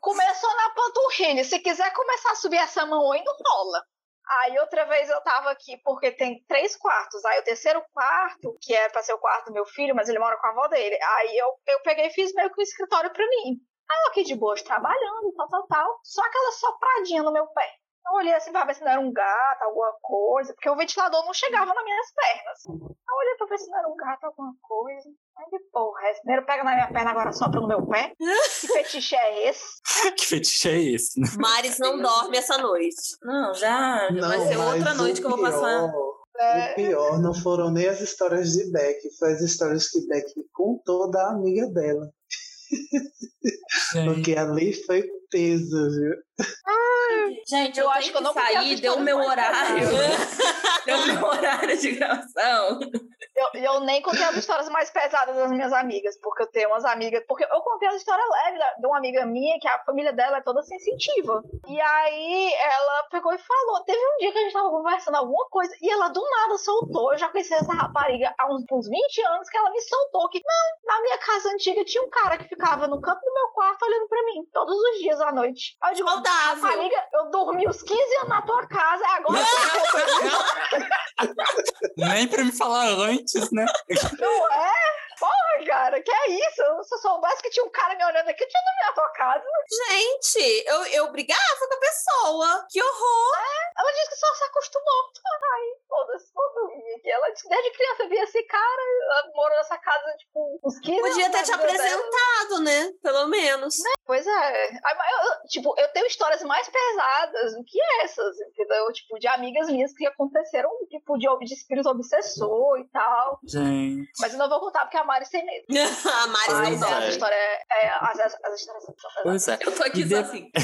começou na panturrilha. Se quiser começar a subir essa mão aí, não rola. Aí outra vez eu tava aqui porque tem três quartos. Aí o terceiro quarto, que era pra ser o quarto do meu filho, mas ele mora com a avó dele. Aí eu, eu peguei e fiz meio que um escritório pra mim. Aí eu aqui de boa, trabalhando, tal, tal, tal. Só aquela sopradinha no meu pé. Eu olhei assim pra ver se não era um gato, alguma coisa, porque o ventilador não chegava nas minhas pernas. Eu olhei pra ver se não era um gato, alguma coisa. Ai, que porra, esse primeiro pega na minha perna, agora sopra no meu pé. Que fetiche é esse?
que fetiche é esse? Né?
Maris não dorme essa noite.
Não, já,
Não,
vai ser outra noite que eu vou passar.
É.
O pior não foram nem as histórias de Beck, foi as histórias que Beck contou da amiga dela. Porque ali foi peso, viu?
Gente,
Eu
eu,
acho que eu não as
deu o meu horário. deu meu horário de gravação.
Eu, eu nem contei as histórias mais pesadas das minhas amigas, porque eu tenho umas amigas. Porque eu contei a história leve da- de uma amiga minha, que a família dela é toda sensitiva. E aí ela pegou e falou: teve um dia que a gente tava conversando alguma coisa, e ela do nada soltou. Eu já conheci essa rapariga há uns, uns 20 anos que ela me soltou que, não, na minha casa antiga tinha um cara que ficava no canto do meu quarto olhando pra mim, todos os dias à noite. Aí eu digo,
Saudável.
Rapariga, eu dormi os 15 anos na tua casa, agora
Nem pra me falar antes, né?
não é? Porra, cara, que é isso? Se eu soubesse que tinha um cara me olhando aqui, eu tinha dormido na tua casa.
Gente, eu, eu brigava com a pessoa. Que horror.
Ela disse que só se acostumou. Ai, foda-se, vou dormir aqui. Ela disse que desde criança via esse cara, ela morou nessa casa, tipo, uns 15
Podia ter te
vida dela.
apresentado, né? Pelo menos.
Pois é. Eu- eu, tipo, eu tenho histórias mais pesadas do que essas, entendeu? Tipo, de amigas minhas que aconteceram, tipo, de, de espírito obsessor e tal.
Gente.
Mas eu não vou contar porque a Mari tem medo.
a
é.
essa
dorme.
história é. é as, as, as histórias são.
Pois é.
Eu tô aqui
E de-
assim.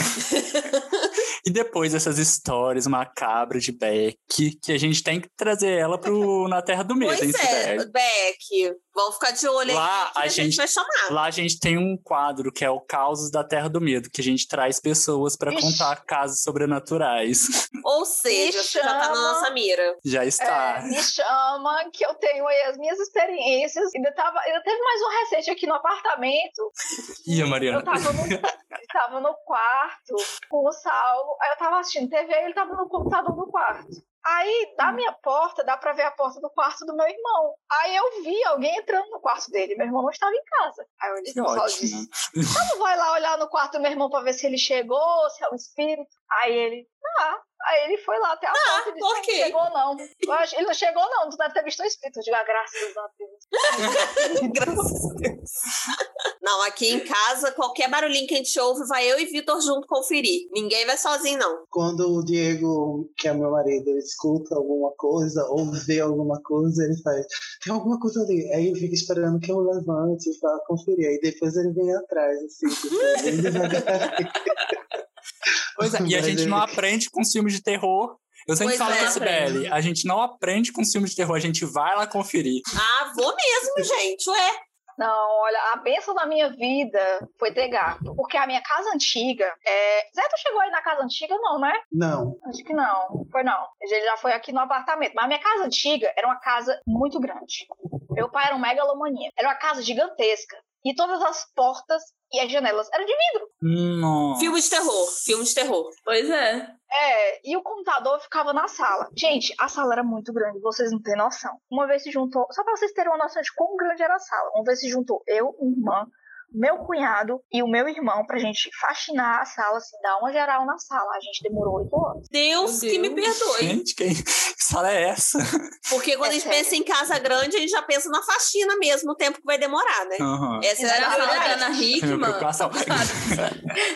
E depois dessas histórias macabras de Beck, que a gente tem que trazer ela pro Na Terra do Medo, hein,
Pois é,
Sibeli?
Beck. Vamos ficar de olho
Lá,
aí
a
a, gente
gente-
vai chamar.
Lá a gente tem um quadro que é o Causos da Terra do Medo, que a gente traz pessoas pra
Ixi.
contar casos sobrenaturais.
Ou seja,
Me
já tá na
chama.
nossa mira.
Já está.
É, me chama, que eu tenho aí as minhas experiências. Ainda, tava, ainda teve mais um recente aqui no apartamento.
Ih, Mariana.
Eu tava no, eu tava no quarto com o Saulo. Aí eu tava assistindo TV e ele tava no computador no quarto. Aí, da minha porta, dá pra ver a porta do quarto do meu irmão. Aí eu vi alguém entrando no quarto dele. Meu irmão não estava em casa. Aí eu olhei
Que
pro Saulo e
ótimo.
disse: vai lá olhar no quarto do meu irmão pra ver se ele chegou, se é um espírito. Aí ele, ah. Aí ele foi lá até a porta e disse. Não chegou, não. Eu acho- Ele não chegou, não. Tu deve ter visto um espírito. Eu digo, ah, graças a Deus.
Graças a Deus. Não, aqui em casa, qualquer barulhinho que a gente ouve, vai eu e Vitor junto conferir. Ninguém vai sozinho, não.
Quando o Diego, que é meu marido, ele escuta alguma coisa ou vê alguma coisa, ele faz, tem alguma coisa ali. Aí ele fica esperando que eu levante pra conferir. Aí depois ele vem atrás, assim, tipo, bem devagarinho.
Pois é, e a gente
ele-
não aprende com filmes de terror. Eu sempre
Pois
falo
é,
pra Sibeli, a gente não aprende com filmes de terror, a gente vai lá conferir.
Ah, vou mesmo, gente. Ué.
Não, olha, a benção da minha vida foi ter gato. Porque a minha casa antiga. É... Zé, tu chegou aí na casa antiga, não, né?
Não,
Acho que não. Foi não. Ele já foi aqui no apartamento. Mas a minha casa antiga era uma casa muito grande. Meu pai era um megalomaníaco. Era uma casa gigantesca. E todas as portas e as janelas eram de vidro.
Nossa.
Filme de terror. Filme de terror.
Pois é.
É, e o computador ficava na sala. Gente, a sala era muito grande, vocês não têm noção. Uma vez se juntou, só pra vocês terem uma noção de quão grande era a sala. Uma vez se juntou eu, minha irmã, meu cunhado e o meu irmão pra gente faxinar a sala, assim, dar uma geral na sala. A gente demorou oito horas.
Deus,
Meu
que me
Deus.
perdoe.
Gente, que, que sala é essa?
Porque quando
É
a gente
sério.
pensa em casa grande, a gente já pensa na faxina mesmo, o tempo que vai demorar, né?
Aham.
Essa
Era a sala da. Ana Hickman.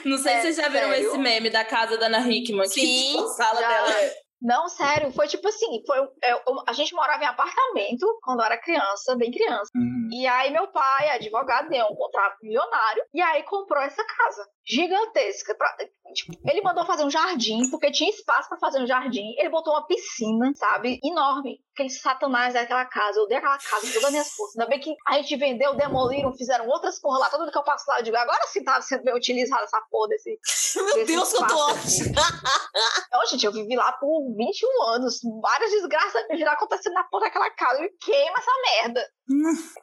Não sei se vocês já viram
É, sério?
esse meme da casa da Ana Hickman. Que,
Sim,
tipo, a sala
já.
dela é...
Não, sério, foi tipo assim, foi, eu- eu- a gente morava em apartamento quando eu era criança, bem criança.
Uhum.
E aí meu pai, advogado, deu um contrato milionário e aí comprou essa casa gigantesca. pra- tipo, ele mandou fazer um jardim, porque tinha espaço pra fazer um jardim. Ele botou uma piscina, sabe? Enorme. Aqueles satanás daquela casa. Eu dei aquela casa com todas as minhas forças. Ainda bem que a gente vendeu, demoliram, fizeram outras porra lá. Todo mundo que eu passo lá, eu digo, agora sim tava sendo bem utilizada essa porra desse.
Meu
desse
Deus, que eu tô
aqui. Não, gente, eu vivi lá por 21 anos. Várias desgraças viram acontecendo na porra daquela casa. E queima essa merda.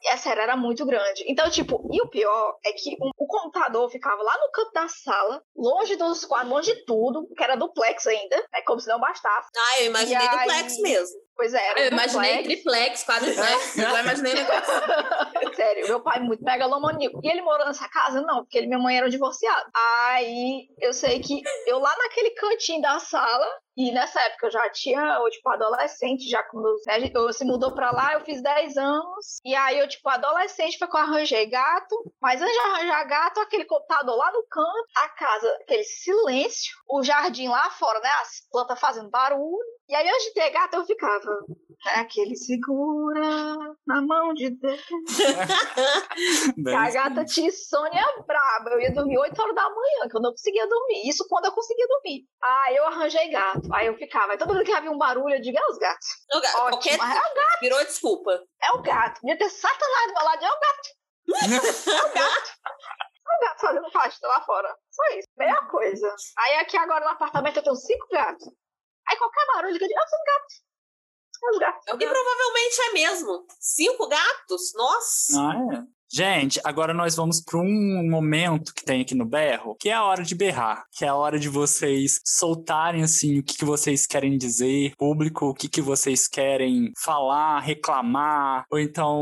E é sério, era muito grande. Então, tipo, e o pior é que o, o computador ficava lá no canto da sala, longe dos quadros, longe de tudo, que era duplex ainda, é como se não bastasse.
Ah, eu imaginei
E aí-
duplex mesmo.
Pois é, era
Eu imaginei triplex, quadriplex. Eu imaginei negócio.
Sério, meu pai é muito megalomaníaco. E ele morou nessa casa? Não, porque ele e minha mãe eram divorciados. Aí eu sei que eu lá naquele cantinho da sala, e nessa época eu já tinha, eu, tipo, adolescente, já quando né, eu se mudou pra lá, eu fiz 10 anos. E aí eu, tipo, adolescente, foi que eu arranjei gato. Mas antes de arranjar gato, aquele computador lá no canto, a casa, aquele silêncio, o jardim lá fora, né? As plantas fazendo barulho. E aí, antes de ter gato, eu ficava. É aquele segura na mão de Deus. A gata tinha insônia braba. Eu ia dormir 8 horas da manhã, que eu não conseguia dormir. Isso quando eu conseguia dormir. Aí eu arranjei gato. Aí eu ficava. Aí todo mundo que havia um barulho, eu digo, é os gatos.
O gato,
Ótimo,
qualquer...
é o gato.
Virou desculpa.
É o gato. Podia ter satanás do meu lado. É o gato. É o gato. É o gato fazendo festa lá fora. Só isso. Meia coisa. Aí aqui agora no apartamento eu tenho cinco gatos. Aí qualquer barulho que eu digo, é os gatos. É os gatos.
E provavelmente é mesmo. Cinco gatos? Nossa.
Ah, é. Gente, agora nós vamos para um momento que tem aqui no berro, que é a hora de berrar, que é a hora de vocês soltarem assim o que, que vocês querem dizer, público, o que, que vocês querem falar, reclamar, ou então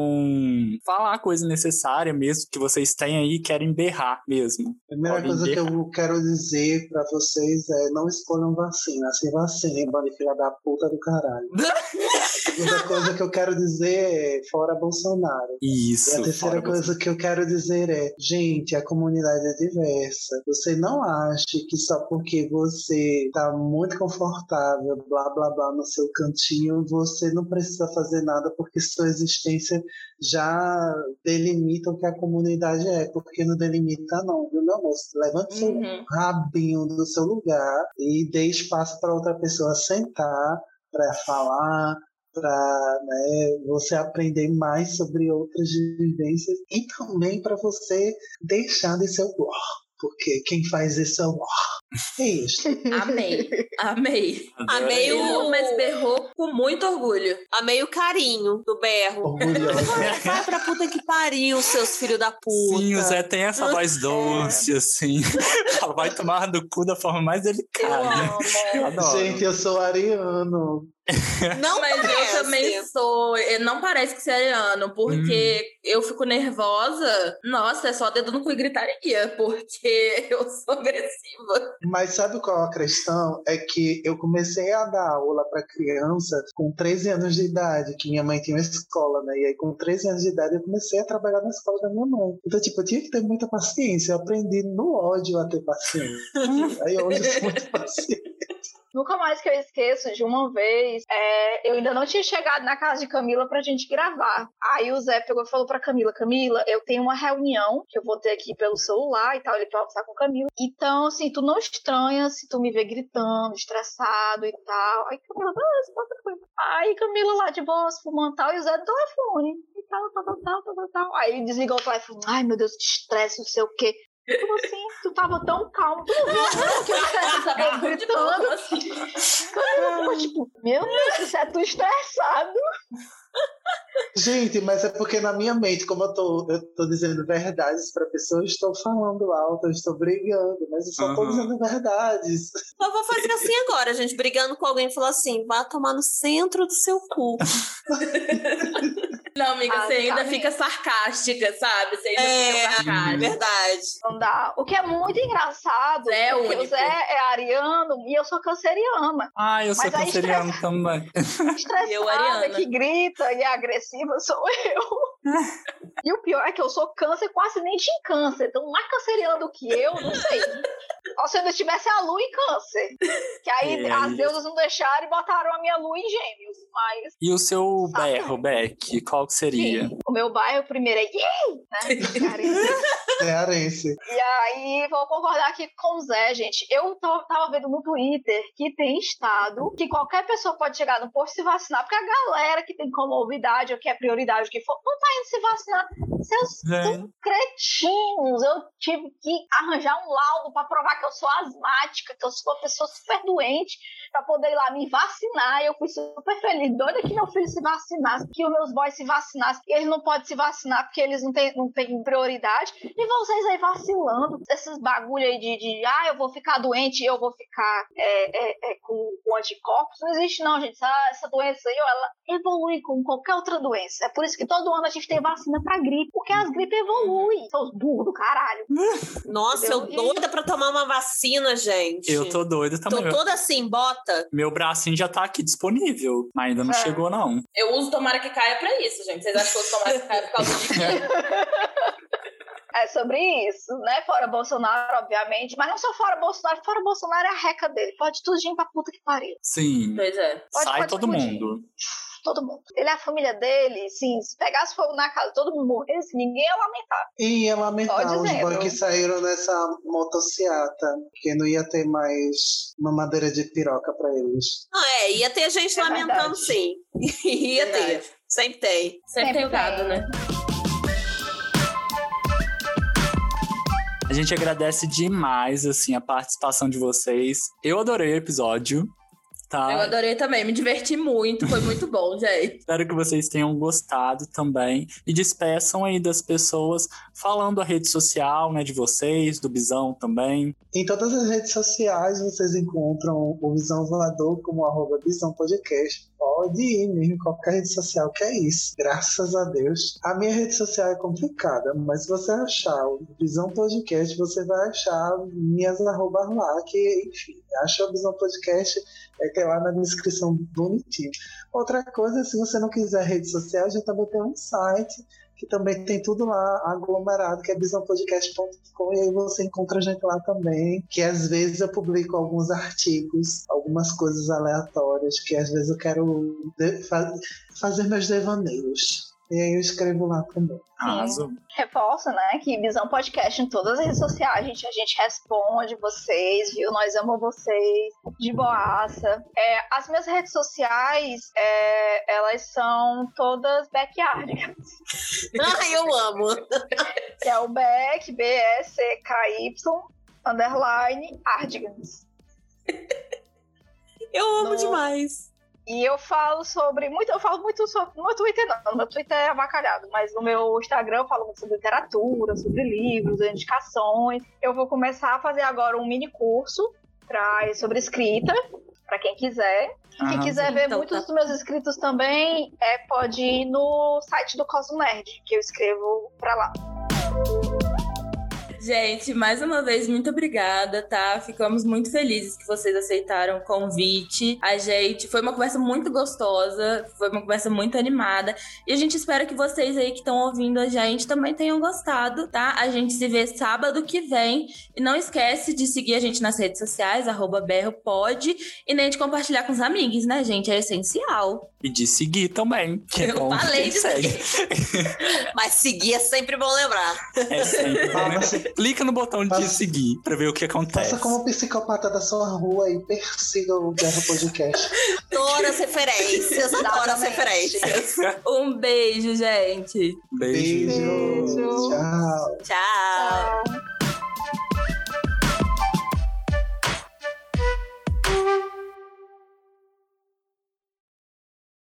falar a coisa necessária mesmo que vocês têm aí e querem berrar mesmo.
A primeira
Podem
coisa que
berrar.
eu quero dizer pra vocês é não escolham vacina. Se vacinem, bando de filha da puta do caralho. Outra coisa que eu quero dizer é fora Bolsonaro.
Isso.
E a terceira
fora
coisa que eu quero dizer é, gente, a comunidade é diversa. Você não ache que só porque você tá muito confortável, blá blá blá, no seu cantinho, você não precisa fazer nada porque sua existência já delimita o que a comunidade é, porque não delimita não, viu, meu moço? Levante seu
Uhum.
rabinho do seu lugar e dê espaço para outra pessoa sentar, para falar, para né, você aprender mais sobre outras vivências e também para você deixar de ser o porque quem faz isso é o. É isso.
Amei. Amei.
Amei o-
mas berrou com muito orgulho.
Amei o carinho do berro.
Orgulhosa.
Vai pra puta que pariu, seus filhos da puta.
Sim, o Zé tem essa voz doce, assim. Ela vai tomar do cu da forma mais
Eu
delicada.
amo.
Eu adoro.
Gente, eu sou ariano.
Não
Mas
parece.
eu também sou. eh, Não parece que você é ariano, porque eu fico nervosa. Nossa, é só dedo no cu e gritaria, porque eu sou agressiva.
Mas sabe qual a questão? É que eu comecei a dar aula para criança com 13 anos de idade, que minha mãe tinha uma escola, né? E aí com 13 anos de idade eu comecei a trabalhar na escola da minha mãe. Então, tipo, eu tinha que ter muita paciência. Eu aprendi no ódio a ter paciência. aí hoje eu sou muito paciente.
Nunca mais que eu esqueço de uma vez, é, eu ainda não tinha chegado na casa de Camila pra gente gravar. Aí o Zé pegou e falou pra Camila, Camila, eu tenho uma reunião que eu vou ter aqui pelo celular e tal, ele vai almoçar com Camila. Então, assim, tu não estranha se tu me ver gritando, estressado e tal. Aí Camila, beleza, pode tranquilo. Aí Camila lá de boa, fumando tal, e o Zé no telefone. E tal, tal, tal, tal, tal, tal. Aí ele desligou o telefone, ai meu Deus, que estresse, não sei o quê. Como assim? Tu tava tão calmo, tu não viu não, que eu tava gritando.
assim.
Caramba, tipo, meu Deus, isso é tu estressado.
Gente, mas é porque na minha mente, como eu tô, eu tô dizendo verdades pra pessoa, eu estou falando alto, eu estou brigando, mas eu só tô
Aham.
dizendo verdades.
Eu vou fazer assim agora, gente, brigando com alguém e falar assim: vá tomar no centro do seu cu.
Não, amiga,
Ah,
você ainda
tá.
fica sarcástica, sabe? Você ainda
É,
fica sarcástica.
verdade.
Não dá. O que é muito engraçado,
é
porque o
único.
Zé é ariano e eu sou canceriana.
Ah, eu sou
aí
canceriano também.
Estressada,
Eu, ariana.
que grita e é agressiva sou eu. e o pior é que eu sou câncer com acidente em câncer. Então, mais canceriana do que eu, não sei. Só se eu ainda tivesse a lua em câncer. Que aí
É,
as
isso.
deusas não deixaram e botaram a minha lua em gêmeos. Mas
E o seu
Sabe?
berro, Beck, qual que seria?
sim, o meu bairro primeiro é Yay! Né? Carinho.
Cearense.
E aí, vou concordar aqui com o Zé, gente. Eu tô- tava vendo no Twitter que tem estado que qualquer pessoa pode chegar no posto e se vacinar, porque a galera que tem comorbidade ou que é prioridade, o que for, não tá indo se vacinar. Seus
Gente.
cretinos, eu tive que arranjar um laudo para provar que eu sou asmática, que eu sou uma pessoa super doente, para poder ir lá me vacinar. E eu fui super feliz, doida que meu filho se vacinasse, que os meus boys se vacinassem. E eles não podem se vacinar porque eles não têm, não têm prioridade. E vocês aí vacilando, esses bagulho aí de, de ah, eu vou ficar doente, eu vou ficar é, é, é, com, com anticorpos. Não existe, não, gente. Essa, essa doença aí, ela evolui com qualquer outra doença. É por isso que todo ano a gente tem vacina pra gripe, porque as gripes evoluem. São os burros do caralho.
Nossa, eu doida pra tomar uma vacina, gente.
Eu tô doido também.
Tô toda assim, bota.
Meu bracinho já tá aqui disponível, mas ainda não
É.
chegou, não.
Eu uso tomara que caia pra isso, gente. Vocês acham que tomara que caia por causa de quê?
É sobre isso, né? Fora Bolsonaro, obviamente. Mas não só fora Bolsonaro, fora Bolsonaro é a reca dele. Pode tudinho pra puta que pariu.
Sim.
Pois é.
Pode-
Sai
pode
todo mundo.
Todo mundo. Ele é a família dele, sim. Se pegasse fogo na casa, todo mundo morresse, ninguém ia lamentar.
E ia lamentar os boys que saíram nessa motociata, porque não ia ter mais uma madeira de piroca pra eles.
Não, é, ia ter gente
É
lamentando,
verdade.
sim. ia ter. Sempre tem.
Sempre tem gado, né?
A gente agradece demais, assim, a participação de vocês. Eu adorei o episódio, tá?
Eu adorei também, me diverti muito, foi muito bom, gente.
Espero que vocês tenham gostado também. E despeçam aí das pessoas falando a rede social, né, de vocês, do Bisão também.
Em todas as redes sociais vocês encontram o Visão Voador como arroba Visão Podcast. Pode ir mesmo qualquer rede social que é isso. Graças a Deus. A minha rede social é complicada, mas se você achar o Visão Podcast, você vai achar minhas arrobas lá, que enfim, acha o Visão Podcast, vai ter lá na descrição bonitinho. Outra coisa, se você não quiser rede social, gente também tem um site que também tem tudo lá aglomerado, que é visãopodcast.com, e aí você encontra a gente lá também, que às vezes eu publico alguns artigos, algumas coisas aleatórias, que às vezes eu quero fazer meus devaneios. E aí eu escrevo lá também.
Arrasou.
Reforço, né? Que Visão Podcast em todas as redes sociais, gente. A gente responde vocês, viu? Nós amamos vocês. De boaça. É, as minhas redes sociais, é, elas são todas backyard.
Ai, eu amo.
Que é o back, B-E-C-K-Y, underline, ardigans.
Eu amo
Não.
demais.
E eu falo sobre. Muito, eu falo muito sobre. No meu Twitter não, no meu Twitter é avacalhado, mas no meu Instagram eu falo muito sobre literatura, sobre livros, indicações. Eu vou começar a fazer agora um mini curso pra, sobre escrita, pra quem quiser. Quem
Arrasou.
quiser ver
Então,
muitos
tá.
dos meus escritos também, é, pode ir no site do Cosmo Nerd, que eu escrevo pra lá.
Gente, mais uma vez, muito obrigada, tá? Ficamos muito felizes que vocês aceitaram o convite. A gente foi uma conversa muito gostosa, foi uma conversa muito animada. E a gente espera que vocês aí que estão ouvindo a gente também tenham gostado, tá? A gente se vê sábado que vem. E não esquece de seguir a gente nas redes sociais, arroba berropod, e nem de compartilhar com os amigos, né, gente? É essencial.
E de seguir também, que é
Eu
bom
falei de
segue.
Mas seguir é sempre bom lembrar.
É sempre bom, né? clica no botão de seguir pra ver o que acontece.
Faça como psicopata da sua rua e persiga o Guerra Podcast.
Todas referências,
todas
referências.
Um beijo, gente.
Beijo.
beijo.
Tchau.
Tchau.
Tchau.